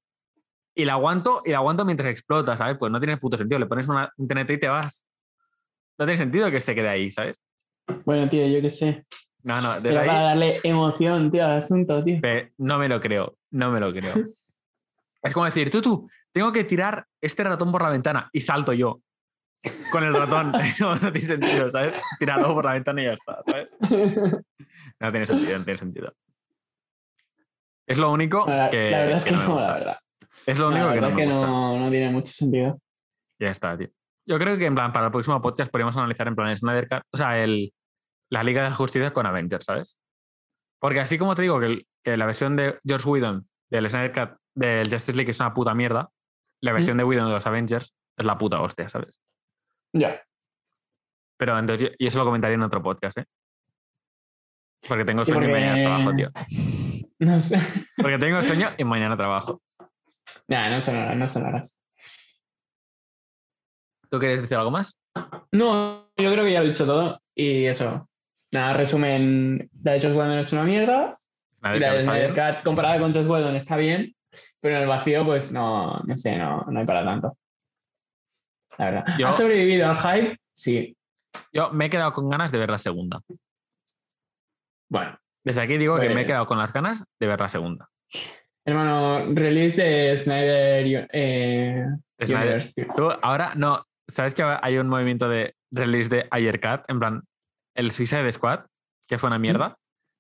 Y la aguanto y la aguanto mientras explota, ¿sabes? Pues no tiene puto sentido. Le pones una, un TNT y te vas. No tiene sentido que se quede ahí, ¿sabes? Bueno, tío, yo qué sé. No, no, Pero para darle emoción, tío, al asunto, tío. no me lo creo. No me lo creo. <laughs> Es como decir, tú, tú, tengo que tirar este ratón por la ventana y salto yo con el ratón. <laughs> <laughs> no, no tiene sentido, ¿sabes? Tirarlo por la ventana y ya está, ¿sabes? No tiene sentido, no tiene sentido. Es lo único la, que, la verdad es que no me no, la gusta. verdad. Es lo La único que no me que gusta. no, no tiene mucho sentido. Ya está, tío. Yo creo que en plan, para el próximo podcast podríamos analizar en plan el Snyder Cut, o sea, el, la Liga de la Justicia con Avengers, ¿sabes? Porque así como te digo que, el- que la versión de George Whedon del Snyder Cut del Justice League es una puta mierda, la versión de Whedon de los Avengers es la puta hostia, ¿sabes? Ya. Pero entonces y eso lo comentaría en otro podcast, ¿eh? Porque tengo Sí, sueño y porque- mañana trabajo, tío. <laughs> No sé. Porque tengo sueño y mañana trabajo. Nah, no sonará, no sonará. ¿Tú quieres decir algo más? No, yo creo que ya lo he dicho todo. Y eso. Nada, resumen, la de Josh Whedon es una mierda. Y la de Snyder. Cut comparada con Josh Whedon está bien. Pero en el vacío, pues no, no sé, no, no hay para tanto. La verdad. Yo- ¿Ha sobrevivido al hype? Sí. Yo me he quedado con ganas de ver la segunda. Bueno, Desde aquí digo que me he Pues- quedado con las ganas de ver la segunda. hermano, release de Snyder eh, Snyder-. Tú, ahora, no, ¿sabes que hay un movimiento de release de Ayer Cat? En plan, el Suicide Squad, que fue una mierda.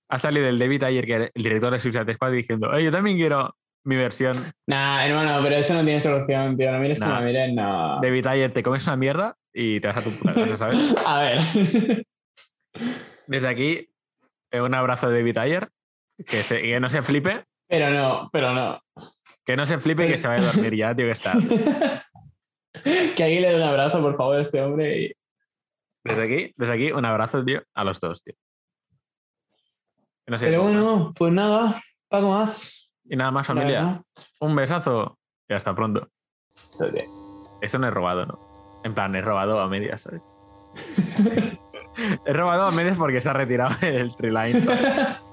Ha salido el David Ayer, que el director de Suicide Squad, diciendo, "Oye, yo también quiero mi versión. Nah, hermano, pero eso no tiene solución, tío. No mires como Nah. la mires, no. David Ayer, te comes una mierda y te vas a tu puta casa, ¿sabes? <laughs> A ver. <laughs> Desde aquí, eh, un abrazo de David Ayer, que, se- que no se flipe, pero no, pero no. que no se flipe y que se vaya a dormir ya, tío, que está. <laughs> que alguien le dé un abrazo, por favor, a este hombre. y- Desde aquí, desde aquí, un abrazo, tío, a los dos, tío. No sé, Pero más. bueno, pues nada, Paco más. Y nada más, familia. Un besazo y hasta pronto. Eso no es robado, ¿no? En plan, he robado a medias, ¿sabes? <laughs> he robado a medias porque se ha retirado <laughs> el tree line, ¿sabes? <laughs>